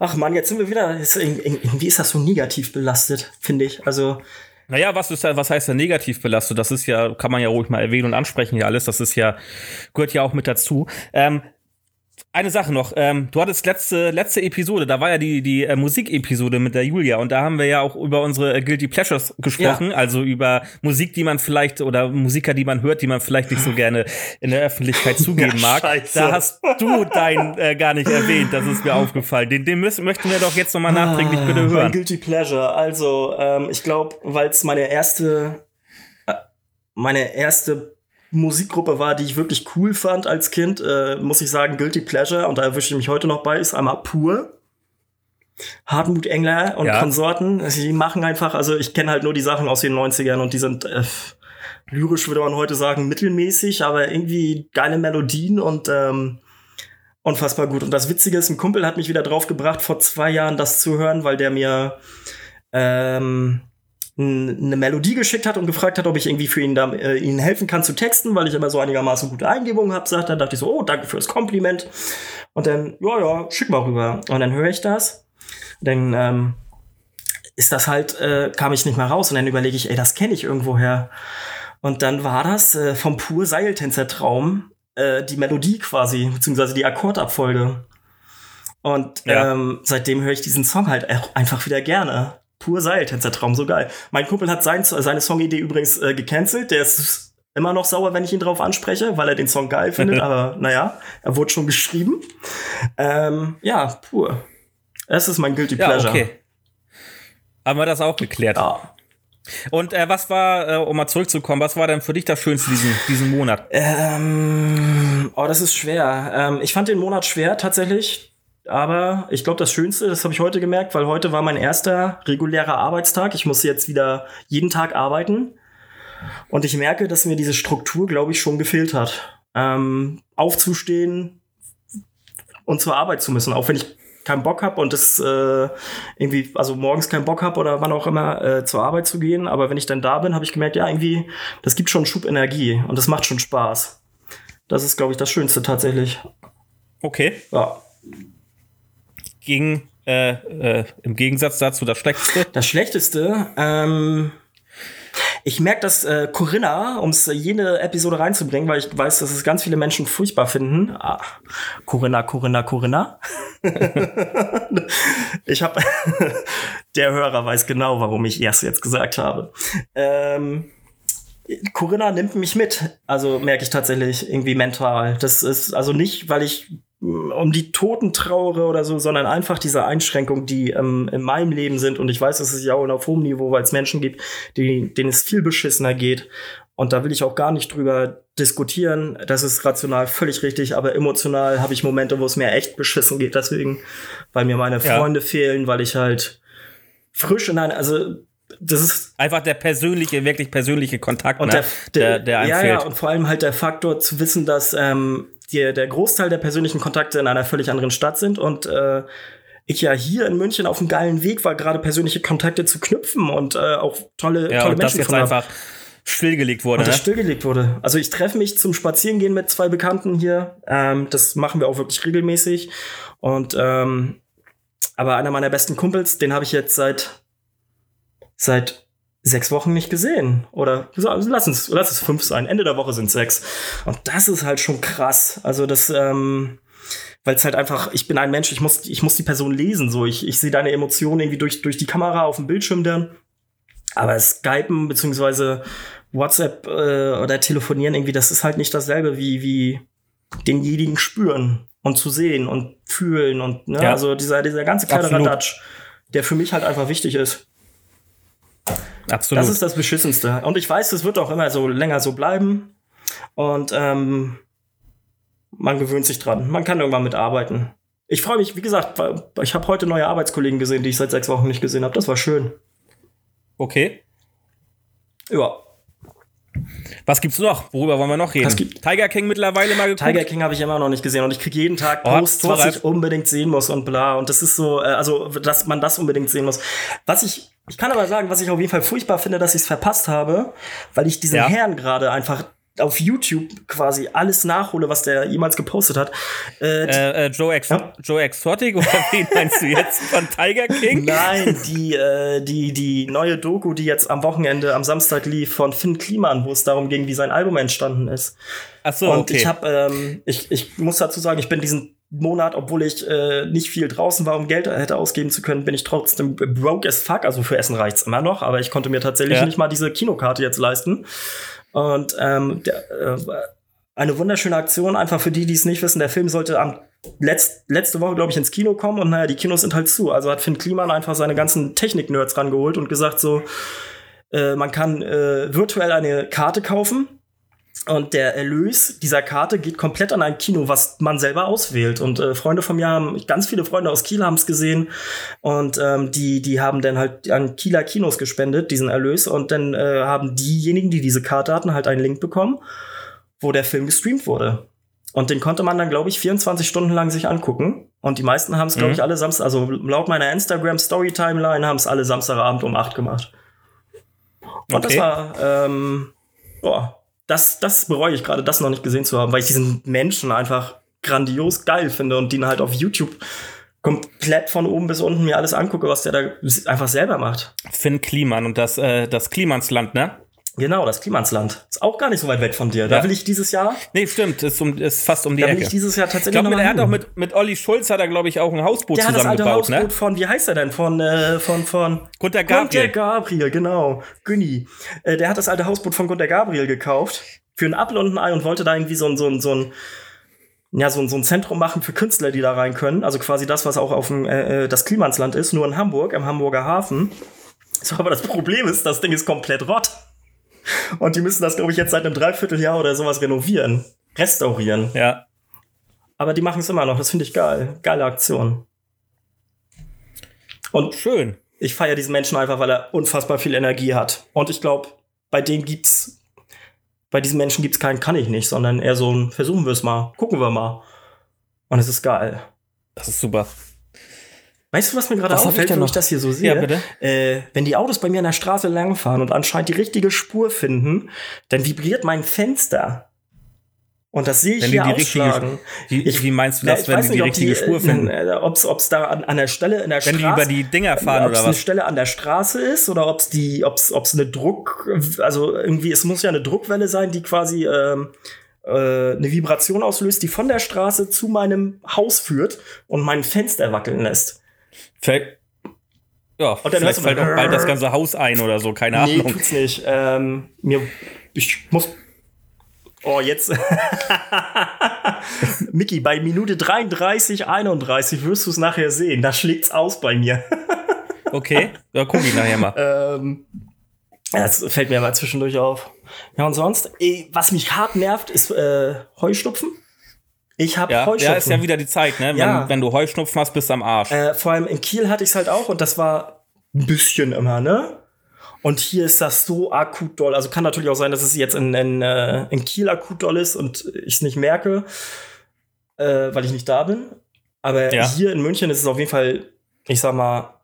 Ach man, jetzt sind wir wieder. Ist, irgendwie ist das so negativ belastet, finde ich. Also, Naja, was ist da, was heißt da negativ belastet? Das ist ja, kann man ja ruhig mal erwähnen und ansprechen hier alles. Das ist ja, gehört ja auch mit dazu. Ähm, eine Sache noch, ähm, du hattest letzte, letzte Episode, da war ja die, die äh, Musikepisode mit der Julia und da haben wir ja auch über unsere äh, Guilty Pleasures gesprochen, also über Musik, die man vielleicht oder Musiker, die man hört, die man vielleicht nicht so gerne in der Öffentlichkeit zugeben Ja, mag. scheiße. Da hast du dein äh, gar nicht erwähnt, das ist mir aufgefallen. Den, den müssen, möchten wir doch jetzt nochmal nachträglich bitte mein hören. Guilty Pleasure. Also, ähm, ich glaube, weil es meine erste, äh, meine erste Musikgruppe war, die ich wirklich cool fand als Kind, äh, muss ich sagen, Guilty Pleasure, und da erwische ich mich heute noch bei, ist einmal pur. Hartmut Engler und Ja. Konsorten, die machen einfach, also ich kenne halt nur die Sachen aus den 90ern und die sind äh, lyrisch, würde man heute sagen, mittelmäßig, aber irgendwie geile Melodien und ähm, unfassbar gut. Und das Witzige ist, ein Kumpel hat mich wieder drauf gebracht, vor zwei Jahren das zu hören, weil der mir ähm, eine Melodie geschickt hat und gefragt hat, ob ich irgendwie für ihn da, äh, ihnen helfen kann zu texten, weil ich immer so einigermaßen gute Eingebungen habe, sagt er. dachte ich so, oh, danke fürs Kompliment. Und dann, ja, ja, schick mal rüber. Und dann höre ich das. Dann ähm, ist das halt, äh, kam ich nicht mehr raus. Und dann überlege ich, ey, das kenne ich irgendwoher. Und dann war das äh, vom pur Seiltänzer-Traum äh, die Melodie quasi, beziehungsweise die Akkordabfolge. Und Ja. ähm, seitdem höre ich diesen Song halt auch einfach wieder gerne. Pur Seiltänzer-Traum, so geil. Mein Kumpel hat sein, seine Songidee übrigens äh, gecancelt. Der ist immer noch sauer, wenn ich ihn drauf anspreche, weil er den Song geil findet. aber naja, er wurde schon geschrieben. Ähm, ja, pur. Das ist mein Guilty Ja, Pleasure. okay. Haben wir das auch geklärt. Ja. Und äh, was war, äh, um mal zurückzukommen, was war denn für dich das Schönste diesen, diesen Monat? Ähm, oh, das ist schwer. Ähm, ich fand den Monat schwer tatsächlich. Aber ich glaube, das Schönste, das habe ich heute gemerkt, weil heute war mein erster regulärer Arbeitstag. Ich muss jetzt wieder jeden Tag arbeiten. Und ich merke, dass mir diese Struktur, glaube ich, schon gefehlt hat. Ähm, aufzustehen und zur Arbeit zu müssen, auch wenn ich keinen Bock habe und das äh, irgendwie, also morgens keinen Bock habe oder wann auch immer äh, zur Arbeit zu gehen. Aber wenn ich dann da bin, habe ich gemerkt, ja, irgendwie, das gibt schon einen Schub Energie und das macht schon Spaß. Das ist, glaube ich, das Schönste tatsächlich. Okay. Ja. Gegen, äh, äh, im Gegensatz dazu das Schlechteste. Das Schlechteste, ähm, ich merke, dass äh, Corinna, um es jede Episode reinzubringen, weil ich weiß, dass es ganz viele Menschen furchtbar finden. Ah, Corinna, Corinna, Corinna. ich habe, der Hörer weiß genau, warum ich erst jetzt gesagt habe. Ähm, Corinna nimmt mich mit, also merke ich tatsächlich irgendwie mental. Das ist also nicht, weil ich um die Toten trauere oder so, sondern einfach diese Einschränkungen, die ähm, in meinem Leben sind. Und ich weiß, dass es ja auch auf hohem Niveau, weil es Menschen gibt, die, denen es viel beschissener geht. Und da will ich auch gar nicht drüber diskutieren. Das ist rational völlig richtig, aber emotional habe ich Momente, wo es mir echt beschissen geht. Deswegen, weil mir meine Ja. Freunde fehlen, weil ich halt frisch in einer, also das ist Einfach der persönliche, wirklich persönliche Kontakt, und ne? der, der, der einem ja, fehlt. ja, und vor allem halt der Faktor zu wissen, dass ähm, die, der Großteil der persönlichen Kontakte in einer völlig anderen Stadt sind und äh, ich ja hier in München auf einem geilen Weg war, gerade persönliche Kontakte zu knüpfen und äh, auch tolle, ja, tolle und das Menschen jetzt gefunden hab. einfach stillgelegt wurde. Und das ne? stillgelegt wurde. Also ich treffe mich zum Spazierengehen mit zwei Bekannten hier. Ähm, das machen wir auch wirklich regelmäßig. Und ähm, aber einer meiner besten Kumpels, den habe ich jetzt seit seit sechs Wochen nicht gesehen. Oder also lass uns lass es fünf sein. Ende der Woche sind sechs. Und das ist halt schon krass. Also das ähm, weil es halt einfach, ich bin ein Mensch, ich muss, ich muss die Person lesen, so. Ich, ich sehe deine Emotionen irgendwie durch, durch die Kamera auf dem Bildschirm dann. Aber Skypen beziehungsweise WhatsApp äh, oder telefonieren irgendwie, das ist halt nicht dasselbe wie, wie denjenigen spüren und zu sehen und fühlen und ne, Ja. also dieser, dieser ganze kleine. Radatsch, der für mich halt einfach wichtig ist. Absolut. Das ist das Beschissenste. Und ich weiß, es wird auch immer so länger so bleiben. Und ähm, man gewöhnt sich dran. Man kann irgendwann mitarbeiten. Ich freue mich, wie gesagt, ich habe heute neue Arbeitskollegen gesehen, die ich seit sechs Wochen nicht gesehen habe. Das war schön. okay. Ja. Was gibt's noch? Worüber wollen wir noch reden? Was Tiger King mittlerweile mal geguckt? Tiger King habe ich immer noch nicht gesehen und ich kriege jeden Tag Oh, Posts, was Thoralf. ich unbedingt sehen muss und bla. Und das ist so, äh, also, dass man das unbedingt sehen muss. Was ich, ich kann aber sagen, was ich auf jeden Fall furchtbar finde, dass ich es verpasst habe, weil ich diesen Ja. Herrn gerade einfach auf YouTube quasi alles nachhole, was der jemals gepostet hat. Äh, Äh, äh, Joe, Ex Ja. Joe Exotic oder wen meinst du jetzt von Tiger King? Nein, die, äh, die, die neue Doku, die jetzt am Wochenende, am Samstag lief, von Finn Kliman, wo es darum ging, wie sein Album entstanden ist. Ach so, und okay. ich habe, ähm, ich, ich muss dazu sagen, ich bin diesen Monat, obwohl ich äh, nicht viel draußen war, um Geld hätte ausgeben zu können, bin ich trotzdem broke as fuck. Also für Essen reicht's immer noch, aber ich konnte mir tatsächlich Ja. nicht mal diese Kinokarte jetzt leisten. Und ähm, der, äh, eine wunderschöne Aktion, einfach für die, die es nicht wissen. Der Film sollte am letzt, letzte Woche, glaube ich, ins Kino kommen und naja, die Kinos sind halt zu. Also hat Finn Kliman einfach seine ganzen Technik-Nerds rangeholt und gesagt so, äh, man kann äh, virtuell eine Karte kaufen und der Erlös dieser Karte geht komplett an ein Kino, was man selber auswählt. Und äh, Freunde von mir haben, ganz viele Freunde aus Kiel haben es gesehen. Und ähm, die, die haben dann halt an Kieler Kinos gespendet, diesen Erlös. Und dann äh, haben diejenigen, die diese Karte hatten, halt einen Link bekommen, wo der Film gestreamt wurde. Und den konnte man dann, glaube ich, 24 Stunden lang sich angucken. Und die meisten haben es, glaube Mhm. ich, alle Samstag, also laut meiner Instagram-Story-Timeline haben es alle Samstagabend um 8 gemacht. Und das Okay. war, ähm, boah, das, das bereue ich gerade, das noch nicht gesehen zu haben, weil ich diesen Menschen einfach grandios geil finde und den halt auf YouTube komplett von oben bis unten mir alles angucke, was der da einfach selber macht. Finn Kliman und das, äh, das Klimansland, ne? Genau, das Klimansland. Ist auch gar nicht so weit weg von dir. Da Ja. will ich dieses Jahr, Nee, stimmt, ist, um, ist fast um die da will Ecke. ich dieses Jahr Ich tatsächlich glaube, noch mal er hat auch mit, mit Olli Schulz hat er, glaube ich, auch ein Hausboot der hat das alte zusammengebaut, Hausboot ne? von, wie heißt er denn? Von, äh, von, von Gunter Gunter Gabriel. Gabriel, genau. Günni. Äh, der hat das alte Hausboot von Gunter Gabriel gekauft. Für ein Apfel und ein Ei und wollte da irgendwie so ein, so ein, so ein, ja, so ein, so ein Zentrum machen für Künstler, die da rein können. Also quasi das, was auch auf dem, äh, äh, das Klimansland ist, nur in Hamburg, im Hamburger Hafen. So, aber das Problem ist, das Ding ist komplett rott. Und die müssen das, glaube ich, jetzt seit einem Dreivierteljahr oder sowas renovieren. Restaurieren. Ja. Aber die machen es immer noch. Das finde ich geil. Geile Aktion. Und Schön. ich feiere diesen Menschen einfach, weil er unfassbar viel Energie hat. Und ich glaube, bei dem gibt's, bei diesen Menschen gibt's keinen kann ich nicht, sondern eher so ein versuchen wir es mal, gucken wir mal. Und es ist geil. Das ist super. Weißt du, was mir gerade Was auffällt, wenn ich das hier so sehe? Ja, bitte. Äh, wenn die Autos bei mir an der Straße langfahren und anscheinend die richtige Spur finden, dann vibriert mein Fenster. Und das sehe ich Wenn die hier die richtige, ausschlagen. wie, Ich- wie meinst du Ja, das, ich wenn die die nicht, ob richtige Spur finden? Äh, ob's, ob's da an, an der Stelle in der Wenn die Straße über die Dinger fahren ob es oder eine was? Stelle an der Straße ist oder ob es die, ob es eine Druck, also irgendwie, es muss ja eine Druckwelle sein, die quasi ähm, äh, eine Vibration auslöst, die von der Straße zu meinem Haus führt und mein Fenster wackeln lässt. Fällt, ja, dann vielleicht fällt mal- auch bald das ganze Haus ein oder so, keine Nee, Ahnung. tut's nicht. Ähm, mir, ich muss. Oh, jetzt. Mickey, bei Minute 33, 31 wirst du es nachher sehen. Da schlägt's aus bei mir. Okay, ja, guck ich nachher mal. Ähm, das fällt mir aber zwischendurch auf. Ja, und sonst, ey, was mich hart nervt, ist äh, Heuschnupfen. Ich habe Ja, Heuschnupfen. ja, ist ja wieder die Zeit, ne? Wenn, Ja. wenn du Heuschnupfen hast, bist du am Arsch. Äh, vor allem in Kiel hatte ich es halt auch und das war ein bisschen immer, ne? Und hier ist das so akut doll. Also kann natürlich auch sein, dass es jetzt in, in, äh, in Kiel akut doll ist und ich es nicht merke, äh, weil ich nicht da bin. Aber Ja. hier in München ist es auf jeden Fall, ich sag mal,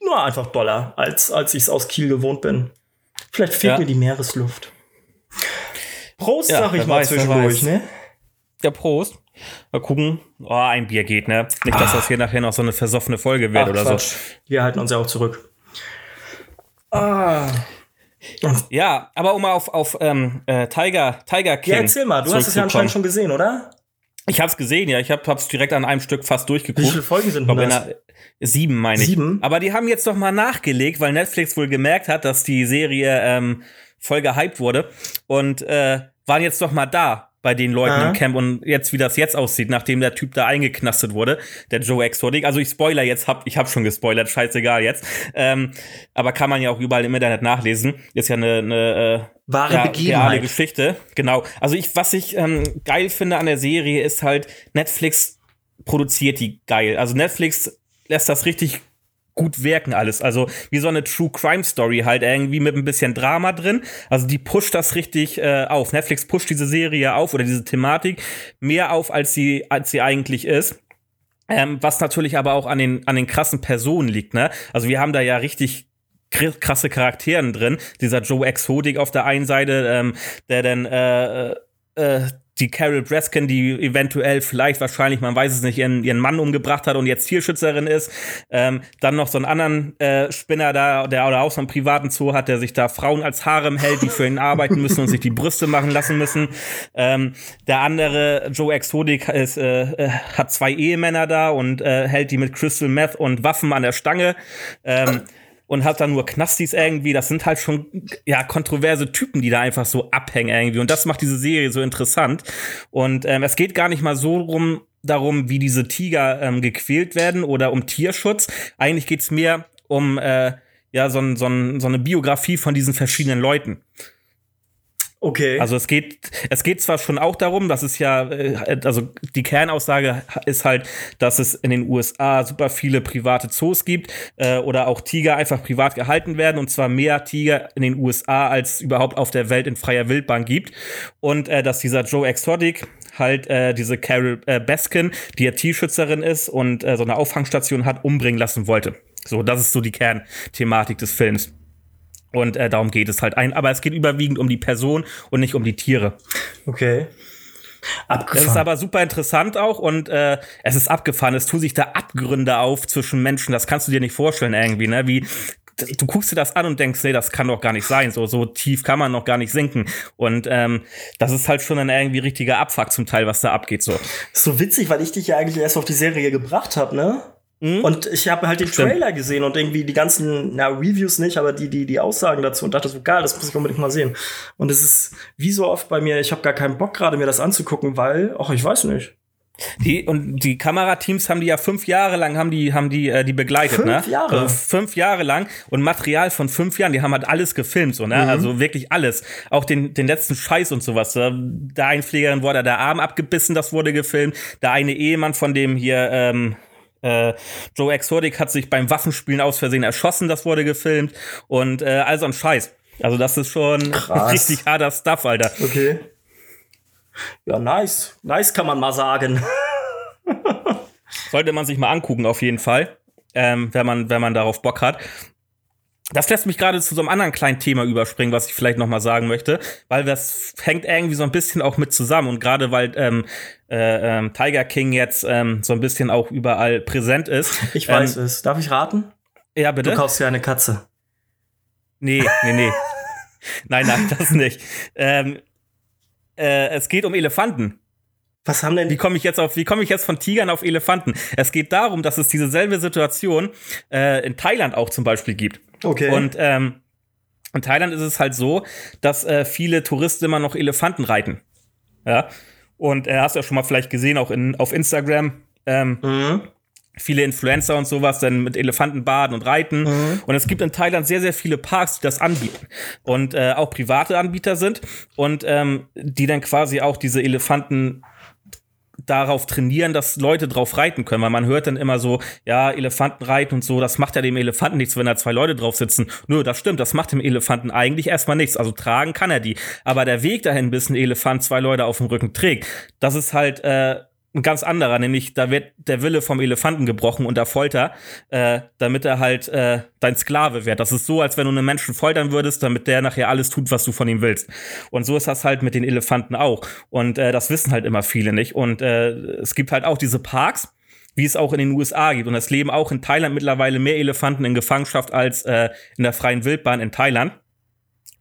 nur einfach doller, als, als ich es aus Kiel gewohnt bin. Vielleicht fehlt ja. mir die Meeresluft. Prost, ja, sag ich mal weiß, zwischendurch, ne? Ja, Prost. Mal gucken. Oh, ein Bier geht, ne? Nicht, dass das hier nachher noch so eine versoffene Folge wird Ach, oder Quatsch. so. Wir halten uns ja auch zurück. Ah. Ja, aber um mal auf, auf ähm, äh, Tiger, Tiger King. Ja, erzähl mal, du hast es ja anscheinend schon gesehen, oder? Ich hab's gesehen, ja. Ich hab, hab's direkt an einem Stück fast durchgeguckt. Wie viele Folgen sind das? Sieben, meine ich. Sieben? Aber die haben jetzt doch mal nachgelegt, weil Netflix wohl gemerkt hat, dass die Serie ähm, voll gehypt wurde. Und äh, waren jetzt doch mal da bei den Leuten Aha. im Camp und jetzt, wie das jetzt aussieht, nachdem der Typ da eingeknastet wurde, der Joe Exotic. Also ich spoiler jetzt, hab, ich hab schon gespoilert, scheißegal jetzt. Ähm, aber kann man ja auch überall im Internet nachlesen. Ist ja eine, eine äh, wahre ja, Begebenheit. Geschichte. Genau. Also ich, was ich ähm, geil finde an der Serie, ist halt, Netflix produziert die geil. Also Netflix lässt das richtig gut wirken alles. Also wie so eine True Crime Story halt irgendwie mit ein bisschen Drama drin. Also die pusht das richtig äh, auf. Netflix pusht diese Serie auf oder diese Thematik mehr auf, als sie, als sie eigentlich ist. Ähm, was natürlich aber auch an den, an den krassen Personen liegt, ne? Also wir haben da ja richtig krasse Charakteren drin. Dieser Joe Exotic auf der einen Seite, ähm, der dann äh, äh, die Carol Breskin, die eventuell vielleicht wahrscheinlich, man weiß es nicht, ihren, ihren Mann umgebracht hat und jetzt Tierschützerin ist. Ähm, dann noch so einen anderen äh, Spinner da, der oder auch so einen privaten Zoo hat, der sich da Frauen als Harem hält, die für ihn arbeiten müssen und sich die Brüste machen lassen müssen. Ähm, der andere, Joe Exotic, ist, äh, äh, hat zwei Ehemänner da und äh, hält die mit Crystal Meth und Waffen an der Stange. Ähm, und hat dann nur Knastis irgendwie. Das sind halt schon ja kontroverse Typen, die da einfach so abhängen irgendwie. Und das macht diese Serie so interessant. Und ähm, es geht gar nicht mal so rum darum, wie diese Tiger ähm, gequält werden oder um Tierschutz. Eigentlich geht's mehr um äh, ja so, so, so eine Biografie von diesen verschiedenen Leuten. Okay. Also es geht, es geht zwar schon auch darum, dass es ja, äh, also die Kernaussage ist halt, dass es in den USA super viele private Zoos gibt äh, oder auch Tiger einfach privat gehalten werden und zwar mehr Tiger in den USA als überhaupt auf der Welt in freier Wildbahn gibt und äh, dass dieser Joe Exotic halt äh, diese Carol äh, Baskin, die ja Tierschützerin ist und äh, so eine Auffangstation hat, umbringen lassen wollte. So, das ist so die Kernthematik des Films. Und äh, darum geht es halt ein. Aber es geht überwiegend um die Person und nicht um die Tiere. Okay. Abgefahren. Das ist aber super interessant auch und äh, es ist abgefahren. Es tun sich da Abgründe auf zwischen Menschen. Das kannst du dir nicht vorstellen irgendwie, ne? Wie du guckst dir das an und denkst, nee, das kann doch gar nicht sein. So, so tief kann man noch gar nicht sinken. Und ähm, das ist halt schon ein irgendwie richtiger Abfuck zum Teil, was da abgeht. So, so witzig, weil ich dich ja eigentlich erst auf die Serie gebracht habe, ne? Mhm. Und ich habe halt den Stimmt. Trailer gesehen und irgendwie die ganzen, na, Reviews nicht, aber die, die, die Aussagen dazu und dachte so, geil, das muss ich unbedingt mal sehen. Und es ist wie so oft bei mir, ich habe gar keinen Bock gerade mir das anzugucken, weil, ach, ich weiß nicht. Die, und die Kamerateams haben die ja fünf Jahre lang haben die, haben die, äh, die begleitet, fünf ne? Jahre. Also fünf Jahre lang und Material von fünf Jahren, die haben halt alles gefilmt, so, ne? Mhm. Also wirklich alles. Auch den, den letzten Scheiß und sowas. Der Einpflegerin wurde der Arm abgebissen, das wurde gefilmt. Der eine Ehemann von dem hier, ähm, äh, Joe Exotic hat sich beim Waffenspielen aus Versehen erschossen, das wurde gefilmt und äh, all so ein Scheiß. Also das ist schon Krass. richtig harter Stuff, Alter. Okay. Ja, nice. Nice kann man mal sagen. Sollte man sich mal angucken, auf jeden Fall. Ähm, wenn, man, wenn man darauf Bock hat. Das lässt mich gerade zu so einem anderen kleinen Thema überspringen, was ich vielleicht noch mal sagen möchte, weil das hängt irgendwie so ein bisschen auch mit zusammen und gerade weil ähm, äh, ähm, Tiger King jetzt ähm, so ein bisschen auch überall präsent ist. Ich weiß ähm, es. Darf ich raten? Ja, bitte. Du kaufst ja eine Katze. Nee, nee, nee. nein, nein, das nicht. Ähm, äh, es geht um Elefanten. Was haben denn? Wie komme ich jetzt auf? Wie komme ich jetzt von Tigern auf Elefanten? Es geht darum, dass es dieselbe Situation äh, in Thailand auch zum Beispiel gibt. Okay. Und ähm, in Thailand ist es halt so, dass äh, viele Touristen immer noch Elefanten reiten. Ja. Und äh, hast du ja schon mal vielleicht gesehen, auch in, auf Instagram. Ähm, mhm. Viele Influencer und sowas dann mit Elefanten baden und reiten. Mhm. Und es gibt in Thailand sehr, sehr viele Parks, die das anbieten. Und äh, auch private Anbieter sind. Und ähm, die dann quasi auch diese Elefanten darauf trainieren, dass Leute drauf reiten können, weil man hört dann immer so, ja, Elefanten reiten und so, das macht ja dem Elefanten nichts, wenn da zwei Leute drauf sitzen. Nö, das stimmt, das macht dem Elefanten eigentlich erstmal nichts. Also tragen kann er die. Aber der Weg dahin, bis ein Elefant zwei Leute auf dem Rücken trägt, das ist halt äh, ein ganz anderer, nämlich da wird der Wille vom Elefanten gebrochen unter Folter, äh, damit er halt äh, dein Sklave wird. Das ist so, als wenn du einen Menschen foltern würdest, damit der nachher alles tut, was du von ihm willst. Und so ist das halt mit den Elefanten auch. Und äh, das wissen halt immer viele nicht. Und äh, es gibt halt auch diese Parks, wie es auch in den USA gibt. Und es leben auch in Thailand mittlerweile mehr Elefanten in Gefangenschaft als äh, in der freien Wildbahn in Thailand.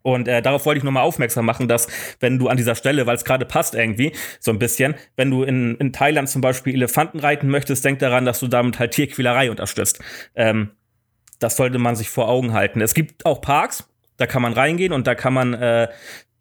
Und äh, darauf wollte ich nochmal aufmerksam machen, dass wenn du an dieser Stelle, weil es gerade passt irgendwie, so ein bisschen, wenn du in, in Thailand zum Beispiel Elefanten reiten möchtest, denk daran, dass du damit halt Tierquälerei unterstützt. Ähm, das sollte man sich vor Augen halten. Es gibt auch Parks, da kann man reingehen und da kann man äh,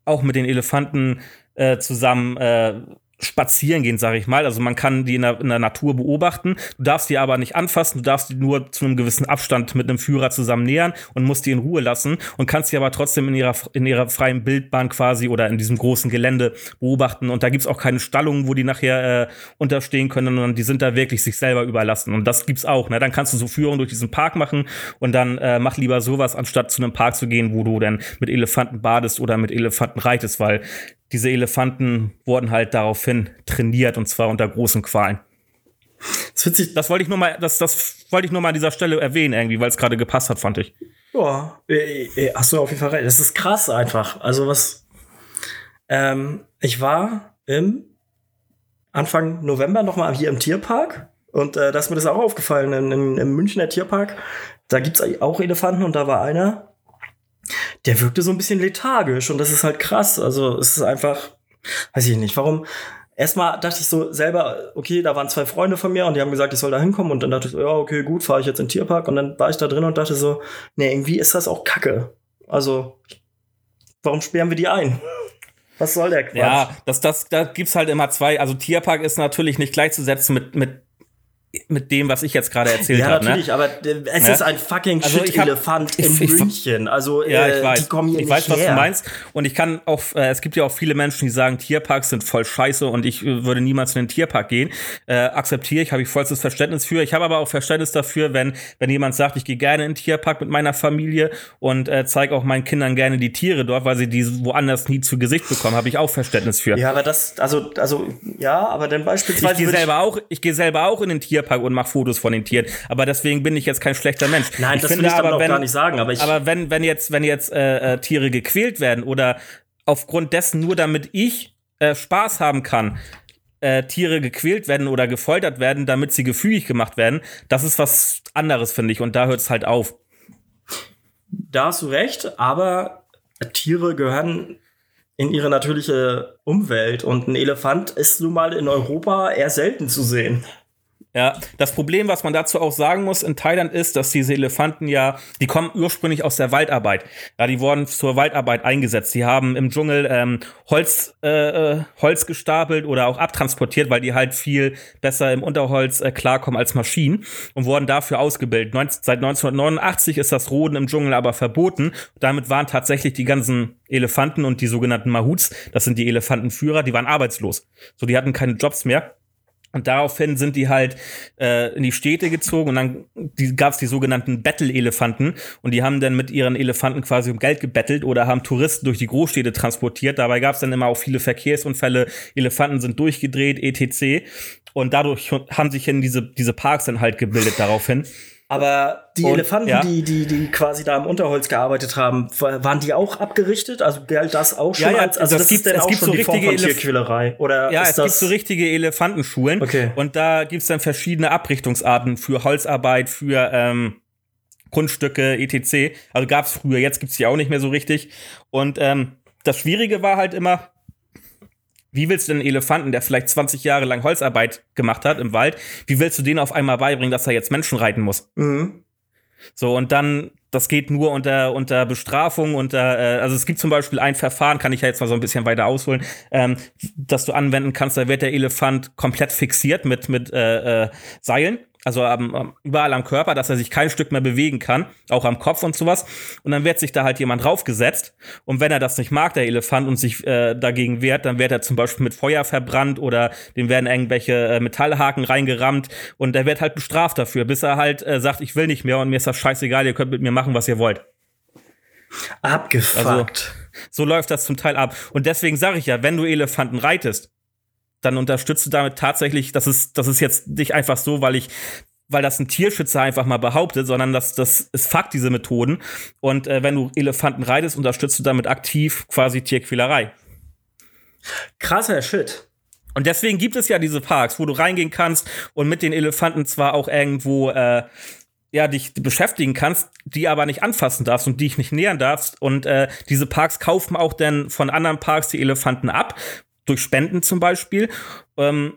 auch mit den Elefanten äh, zusammen äh, spazieren gehen, sage ich mal. Also man kann die in der, in der, Natur beobachten. Du darfst die aber nicht anfassen, du darfst die nur zu einem gewissen Abstand mit einem Führer zusammen nähern und musst die in Ruhe lassen und kannst die aber trotzdem in ihrer, in ihrer freien Bildbahn quasi oder in diesem großen Gelände beobachten. Und da gibt's auch keine Stallungen, wo die nachher äh, unterstehen können, sondern die sind da wirklich sich selber überlassen. Und das gibt's auch. Ne? Dann kannst du so Führungen durch diesen Park machen und dann äh, mach lieber sowas, anstatt zu einem Park zu gehen, wo du dann mit Elefanten badest oder mit Elefanten reitest, weil diese Elefanten wurden halt daraufhin trainiert und zwar unter großen Qualen. Das, witzig. das wollte ich nur mal, das, das wollte ich nur mal an dieser Stelle erwähnen, irgendwie, weil es gerade gepasst hat, fand ich. Ja, hast du auf jeden Fall recht. Das ist krass einfach. Also was. Ähm, ich war im Anfang November noch mal hier im Tierpark und äh, da ist mir das auch aufgefallen im, im, Münchner Tierpark. Da gibt's auch Elefanten und da war einer, der wirkte so ein bisschen lethargisch und das ist halt krass. Also es ist einfach, weiß ich nicht, warum. Erstmal dachte ich so selber, okay, da waren zwei Freunde von mir und die haben gesagt, ich soll da hinkommen und dann dachte ich so, ja, okay, gut, fahre ich jetzt in den Tierpark und dann war ich da drin und dachte so, nee, irgendwie ist das auch Kacke. Also, warum sperren wir die ein? Was soll der Quatsch? Ja, das, das, da gibt's halt immer zwei. Also Tierpark ist natürlich nicht gleichzusetzen mit, mit mit dem, was ich jetzt gerade erzählt habe. Ja, hab, ne? natürlich, ne? aber es ja? ist ein fucking also Shit-Elefant in ich, München. Also, ja, ich äh, weiß. die kommen hier ich nicht weiß, her. was du meinst. Und ich kann auch, äh, es gibt ja auch viele Menschen, die sagen, Tierparks sind voll scheiße und ich äh, würde niemals in den Tierpark gehen. Äh, akzeptiere ich, habe ich vollstes Verständnis für. Ich habe aber auch Verständnis dafür, wenn, wenn jemand sagt, ich gehe gerne in den Tierpark mit meiner Familie und äh, zeige auch meinen Kindern gerne die Tiere dort, weil sie die woanders nie zu Gesicht bekommen, habe ich auch Verständnis für. Ja, aber das, also, also, ja, aber dann beispielsweise. Ich gehe selber auch, ich gehe selber auch in den Tierpark Tierpark und mache Fotos von den Tieren. Aber deswegen bin ich jetzt kein schlechter Mensch. Nein, ich das finde, will ich aber, wenn, gar nicht sagen. Aber, aber wenn, wenn jetzt, wenn jetzt äh, äh, Tiere gequält werden oder aufgrund dessen nur damit ich äh, Spaß haben kann, äh, Tiere gequält werden oder gefoltert werden, damit sie gefügig gemacht werden, das ist was anderes, finde ich. Und da hört es halt auf. Da hast du recht, aber Tiere gehören in ihre natürliche Umwelt und ein Elefant ist nun mal in Europa eher selten zu sehen. Ja, das Problem, was man dazu auch sagen muss in Thailand ist, dass diese Elefanten ja, die kommen ursprünglich aus der Waldarbeit. Ja, die wurden zur Waldarbeit eingesetzt. Die haben im Dschungel ähm, Holz, äh, äh Holz gestapelt oder auch abtransportiert, weil die halt viel besser im Unterholz äh, klarkommen als Maschinen und wurden dafür ausgebildet. 19, seit 1989 ist das Roden im Dschungel aber verboten. Damit waren tatsächlich die ganzen Elefanten und die sogenannten Mahuts, das sind die Elefantenführer, die waren arbeitslos. So, die hatten keine Jobs mehr. Und daraufhin sind die halt äh, in die Städte gezogen und dann gab es die sogenannten Battle-Elefanten und die haben dann mit ihren Elefanten quasi um Geld gebettelt oder haben Touristen durch die Großstädte transportiert. Dabei gab es dann immer auch viele Verkehrsunfälle, Elefanten sind durchgedreht, etc. Und dadurch haben sich dann diese, diese Parks dann halt gebildet daraufhin. Aber die und, Elefanten, ja. die, die, die quasi da im Unterholz gearbeitet haben, waren die auch abgerichtet? Also galt das auch schon ja, ja, als, also das, das gibt, ist es auch gibt schon so richtige Tierquälerei? Oder ja, es gibt so richtige Elefantenschulen. Okay. Und da gibt es dann verschiedene Abrichtungsarten für Holzarbeit, für ähm, Grundstücke, etc. Also gab es früher, jetzt gibt es die auch nicht mehr so richtig. Und ähm, das Schwierige war halt immer, wie willst du den Elefanten, der vielleicht 20 Jahre lang Holzarbeit gemacht hat im Wald, wie willst du den auf einmal beibringen, dass er jetzt Menschen reiten muss? Mhm. So, und dann, das geht nur unter, unter Bestrafung, unter, äh, also es gibt zum Beispiel ein Verfahren, kann ich ja jetzt mal so ein bisschen weiter ausholen, ähm, dass du anwenden kannst, da wird der Elefant komplett fixiert mit, mit äh, äh, Seilen also ähm, überall am Körper, dass er sich kein Stück mehr bewegen kann, auch am Kopf und sowas. Und dann wird sich da halt jemand draufgesetzt. Und wenn er das nicht mag, der Elefant, und sich äh, dagegen wehrt, dann wird er zum Beispiel mit Feuer verbrannt oder dem werden irgendwelche äh, Metallhaken reingerammt und der wird halt bestraft dafür, bis er halt äh, sagt, ich will nicht mehr und mir ist das scheißegal, ihr könnt mit mir machen, was ihr wollt. Abgefuckt. Also, so läuft das zum Teil ab. Und deswegen sage ich ja, wenn du Elefanten reitest, dann unterstützt du damit tatsächlich, das ist, das ist jetzt nicht einfach so, weil ich weil das ein Tierschützer einfach mal behauptet, sondern das, das ist Fakt, diese Methoden. Und äh, wenn du Elefanten reitest, unterstützt du damit aktiv quasi Tierquälerei. Krasser Shit. Und deswegen gibt es ja diese Parks, wo du reingehen kannst und mit den Elefanten zwar auch irgendwo äh, ja, dich beschäftigen kannst, die aber nicht anfassen darfst und die ich nicht nähern darfst. Und äh, diese Parks kaufen auch dann von anderen Parks die Elefanten ab, durch Spenden zum Beispiel. Ähm,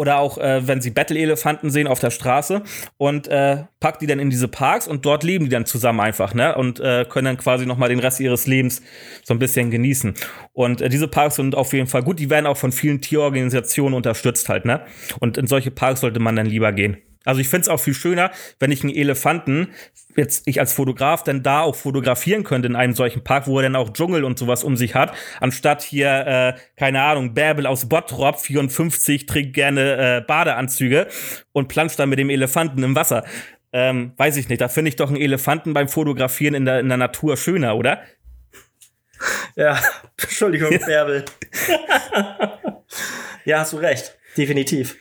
oder auch, äh, wenn sie Battle-Elefanten sehen auf der Straße und äh, packt die dann in diese Parks und dort leben die dann zusammen einfach, ne? Und äh, können dann quasi noch mal den Rest ihres Lebens so ein bisschen genießen. Und äh, diese Parks sind auf jeden Fall gut. Die werden auch von vielen Tierorganisationen unterstützt halt, ne? Und in solche Parks sollte man dann lieber gehen. Also ich finde es auch viel schöner, wenn ich einen Elefanten, jetzt ich als Fotograf, dann da auch fotografieren könnte in einem solchen Park, wo er dann auch Dschungel und sowas um sich hat, anstatt hier, äh, keine Ahnung, Bärbel aus Bottrop, 54, trägt gerne äh, Badeanzüge und planscht dann mit dem Elefanten im Wasser. Ähm, weiß ich nicht, da finde ich doch einen Elefanten beim Fotografieren in der, in der Natur schöner, oder? Ja, Entschuldigung, Bärbel. ja, hast du recht, definitiv.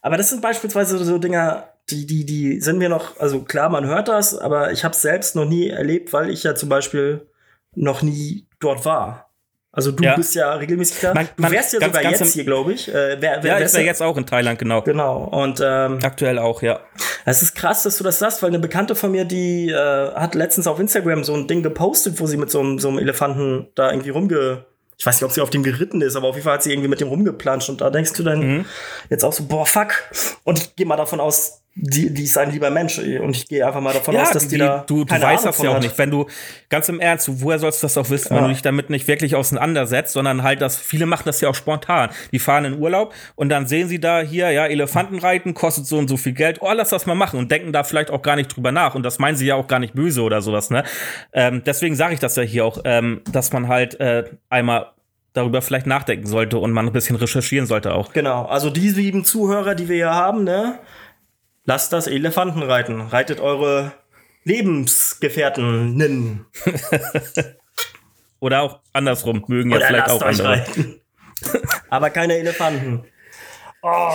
Aber das sind beispielsweise so Dinger, die, die, die sind mir noch, also klar, man hört das, aber ich habe es selbst noch nie erlebt, weil ich ja zum Beispiel noch nie dort war. Also du ja. bist ja regelmäßig da. Man, du wärst ja ganz, sogar ganz jetzt hier, glaube ich. Äh, wer, wer, ja, ich wäre jetzt auch in Thailand, genau. Genau. Und ähm, aktuell auch, ja. Es ist krass, dass du das sagst, weil eine Bekannte von mir, die äh, hat letztens auf Instagram so ein Ding gepostet, wo sie mit so einem, so einem Elefanten da irgendwie rumge ich weiß nicht, ob sie auf dem geritten ist, aber auf jeden Fall hat sie irgendwie mit dem rumgeplanscht und da denkst du dann mhm. jetzt auch so, boah, fuck. Und ich gehe mal davon aus, die, die ist ein lieber Mensch und ich gehe einfach mal davon ja, aus, dass die, die da. Du, du weißt das ja auch hat. nicht. Wenn du, ganz im Ernst, woher sollst du das auch wissen, ja. wenn du dich damit nicht wirklich auseinandersetzt, sondern halt das, viele machen das ja auch spontan. Die fahren in Urlaub und dann sehen sie da hier, ja, Elefantenreiten kostet so und so viel Geld, oh, lass das mal machen und denken da vielleicht auch gar nicht drüber nach und das meinen sie ja auch gar nicht böse oder sowas, ne? Ähm, deswegen sage ich das ja hier auch, ähm, dass man halt äh, einmal darüber vielleicht nachdenken sollte und man ein bisschen recherchieren sollte auch. Genau, also die sieben Zuhörer, die wir hier haben, ne? Lasst das Elefanten reiten. Reitet eure Lebensgefährten. Oder auch andersrum, mögen ja vielleicht auch andere. Reiten. Aber keine Elefanten. Oh.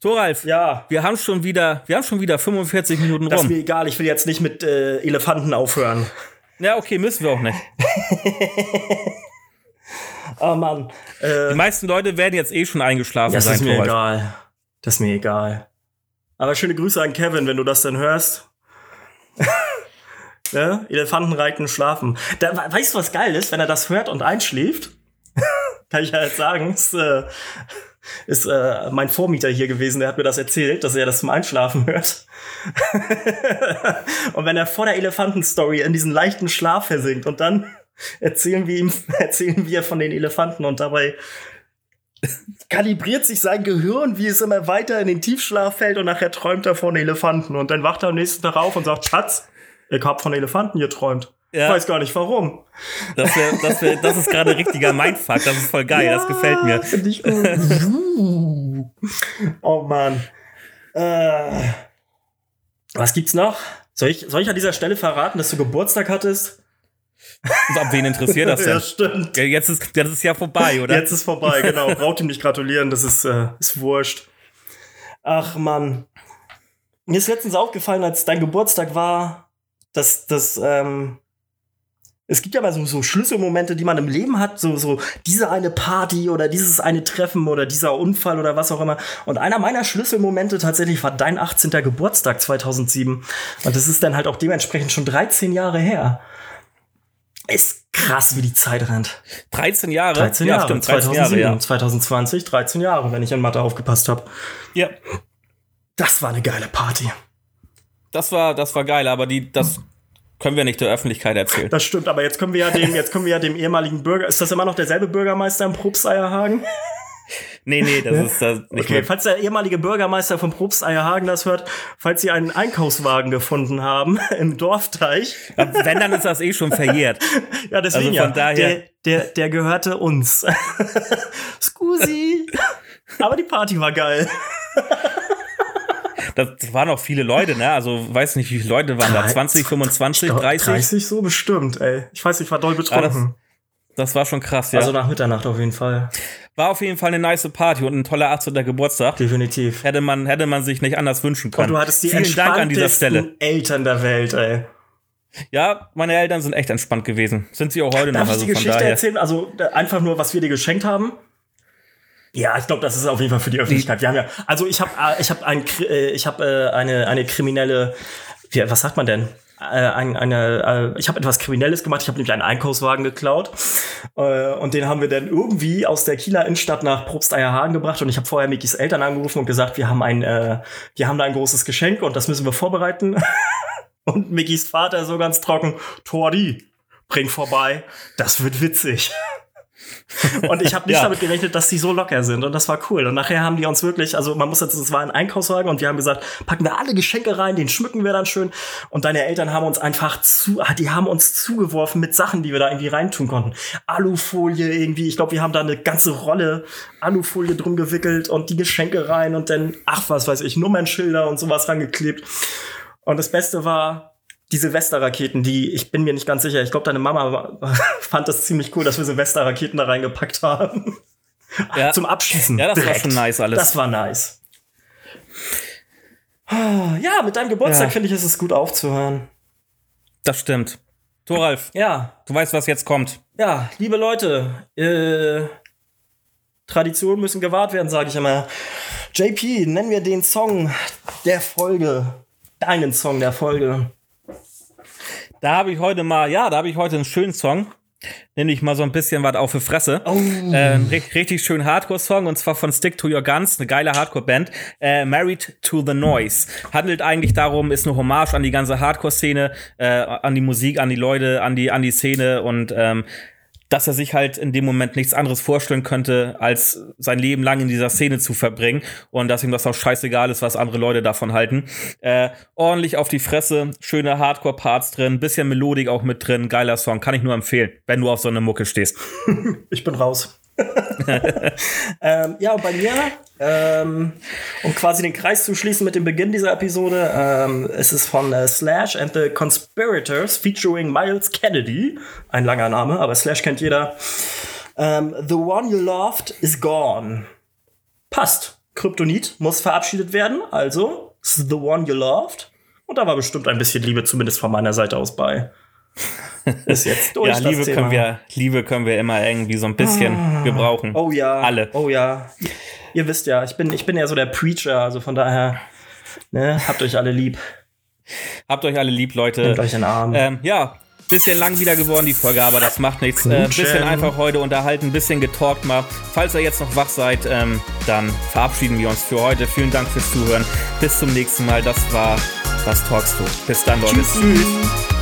Thoralf, ja. wir haben schon wieder, wir haben schon wieder 45 Minuten rum. Das ist mir egal, ich will jetzt nicht mit äh, Elefanten aufhören. Ja, okay, müssen wir auch nicht. oh Mann. Äh, Die meisten Leute werden jetzt eh schon eingeschlafen das sein. Das ist mir Thoralf. egal. Das ist mir egal. Aber schöne Grüße an Kevin, wenn du das dann hörst. ja? Elefantenreiten schlafen. Da, weißt du, was geil ist, wenn er das hört und einschläft? Kann ich ja jetzt sagen. Ist, äh, ist äh, mein Vormieter hier gewesen, der hat mir das erzählt, dass er das zum Einschlafen hört. und wenn er vor der Elefantenstory in diesen leichten Schlaf versinkt und dann erzählen wir ihm, erzählen wir von den Elefanten und dabei kalibriert sich sein Gehirn, wie es immer weiter in den Tiefschlaf fällt und nachher träumt er von Elefanten. Und dann wacht er am nächsten Tag auf und sagt, Schatz, ich hab von Elefanten geträumt. Ja. Ich weiß gar nicht warum. Das, wär, das, wär, das ist gerade richtiger Mindfuck. Das ist voll geil. Ja, das gefällt mir. Ich gut. oh Mann. Äh, was gibt's noch? Soll ich, soll ich an dieser Stelle verraten, dass du Geburtstag hattest? Ab wen interessiert das denn? ja, stimmt. Jetzt ist, jetzt ist ja vorbei, oder? Jetzt ist vorbei, genau. Braucht ihm nicht gratulieren, das ist, äh, ist wurscht. Ach, Mann. Mir ist letztens aufgefallen, als dein Geburtstag war, dass, dass, ähm, es gibt ja mal so, so Schlüsselmomente, die man im Leben hat, so, so diese eine Party oder dieses eine Treffen oder dieser Unfall oder was auch immer. Und einer meiner Schlüsselmomente tatsächlich war dein 18. Geburtstag 2007. Und das ist dann halt auch dementsprechend schon 13 Jahre her. Ist krass, wie die Zeit rennt. 13 Jahre? 13 Jahre, ja, stimmt, 13 2007, Jahre, ja. 2020, 13 Jahre, wenn ich in Mathe aufgepasst habe. Ja. Das war eine geile Party. Das war, das war geil, aber die, das können wir nicht der Öffentlichkeit erzählen. Das stimmt, aber jetzt können wir ja dem, jetzt können wir ja dem ehemaligen Bürger, ist das immer noch derselbe Bürgermeister im Probsteierhagen? Nee, nee, das ist das nicht okay, mehr. Falls der ehemalige Bürgermeister von Probst Eierhagen das hört, falls Sie einen Einkaufswagen gefunden haben im Dorfteich. Wenn, dann ist das eh schon verjährt. ja, deswegen also von ja. Daher der, der, der gehörte uns. Scusi. Aber die Party war geil. Das waren auch viele Leute, ne? Also weiß nicht, wie viele Leute waren da? 20, 25, 30? 30 so bestimmt, ey. Ich weiß, ich war doll betrunken. Das war schon krass, ja. Also nach Mitternacht auf jeden Fall. War auf jeden Fall eine nice Party und ein toller 18. Geburtstag. Definitiv. Hätte man, hätte man sich nicht anders wünschen können. Und du hattest die Vielen Dank an dieser Stelle. Eltern der Welt, ey. Ja, meine Eltern sind echt entspannt gewesen. Sind sie auch heute Darf noch. ich Also die von Geschichte erzählen? Also äh, einfach nur, was wir dir geschenkt haben? Ja, ich glaube, das ist auf jeden Fall für die Öffentlichkeit. Wir haben ja, also ich habe, ich habe ein, äh, ich habe äh, eine eine kriminelle, wie, was sagt man denn? Äh, ein, eine, äh, ich habe etwas Kriminelles gemacht. Ich habe nämlich einen Einkaufswagen geklaut äh, und den haben wir dann irgendwie aus der Kieler Innenstadt nach Probsteierhagen gebracht und ich habe vorher Mikis Eltern angerufen und gesagt, wir haben ein, äh, wir haben da ein großes Geschenk und das müssen wir vorbereiten. und Mikis Vater so ganz trocken, Tordi, bring vorbei, das wird witzig. Und ich habe nicht Ja. damit gerechnet, dass die so locker sind. Und das war cool. Und nachher haben die uns wirklich, also man muss jetzt, es war ein Einkaufswagen und wir haben gesagt, packen wir alle Geschenke rein, den schmücken wir dann schön. Und deine Eltern haben uns einfach zu, ah, die haben uns zugeworfen mit Sachen, die wir da irgendwie reintun konnten. Alufolie irgendwie, ich glaube, wir haben da eine ganze Rolle Alufolie drum gewickelt und die Geschenke rein und dann, ach, was weiß ich, Nummernschilder und sowas rangeklebt. Und das Beste war, die Silvesterraketen, die, ich bin mir nicht ganz sicher, ich glaube, deine Mama fand das ziemlich cool, dass wir Silvesterraketen da reingepackt haben. Ja. Zum Abschießen. Ja, das war schon nice alles. Das war nice. Ja, mit deinem Geburtstag Ja. finde ich, ist es gut aufzuhören. Das stimmt. Thoralf, Ja, du weißt, was jetzt kommt. ja, liebe Leute, äh, Traditionen müssen gewahrt werden, sage ich immer. JP, nennen wir den Song der Folge. Deinen Song der Folge. Da habe ich heute mal, ja, da habe ich heute einen schönen Song. Nenne ich mal so ein bisschen was auf für Fresse. Oh. Äh, ri- richtig schön Hardcore-Song und zwar von Stick to Your Guns, eine geile Hardcore-Band. Äh, Married to the Noise. Handelt eigentlich darum, ist eine Hommage an die ganze Hardcore-Szene, äh, an die Musik, an die Leute, an die, an die Szene und ähm, dass er sich halt in dem Moment nichts anderes vorstellen könnte, als sein Leben lang in dieser Szene zu verbringen und dass ihm das auch scheißegal ist, was andere Leute davon halten. Äh, ordentlich auf die Fresse, schöne Hardcore-Parts drin, bisschen Melodik auch mit drin, geiler Song, kann ich nur empfehlen, wenn du auf so eine Mucke stehst. Ich bin raus. ähm, ja, und bei mir, ähm, um quasi den Kreis zu schließen mit dem Beginn dieser Episode, ähm, es ist von äh, Slash and the Conspirators featuring Miles Kennedy. Ein langer Name, aber Slash kennt jeder. Ähm, the one you loved is gone. Passt. Kryptonit muss verabschiedet werden, also the one you loved. Und da war bestimmt ein bisschen Liebe, zumindest von meiner Seite aus bei. Ist jetzt durch. Ja, Liebe Thema. können wir, Liebe können wir immer irgendwie so ein bisschen gebrauchen. Oh ja. Alle. Oh ja. Ihr wisst ja, ich bin, ich bin ja so der Preacher, also von daher, ne, habt euch alle lieb. Habt euch alle lieb, Leute. Nehmt euch in den Arm. Ähm, ja, bisschen lang wieder geworden, die Folge, aber das macht nichts. Äh, bisschen einfach heute unterhalten, bisschen getalkt mal. Falls ihr jetzt noch wach seid, ähm, dann verabschieden wir uns für heute. Vielen Dank fürs Zuhören. Bis zum nächsten Mal. Das war Was talkst du? Bis dann, Leute. Tschüssi. Tschüss.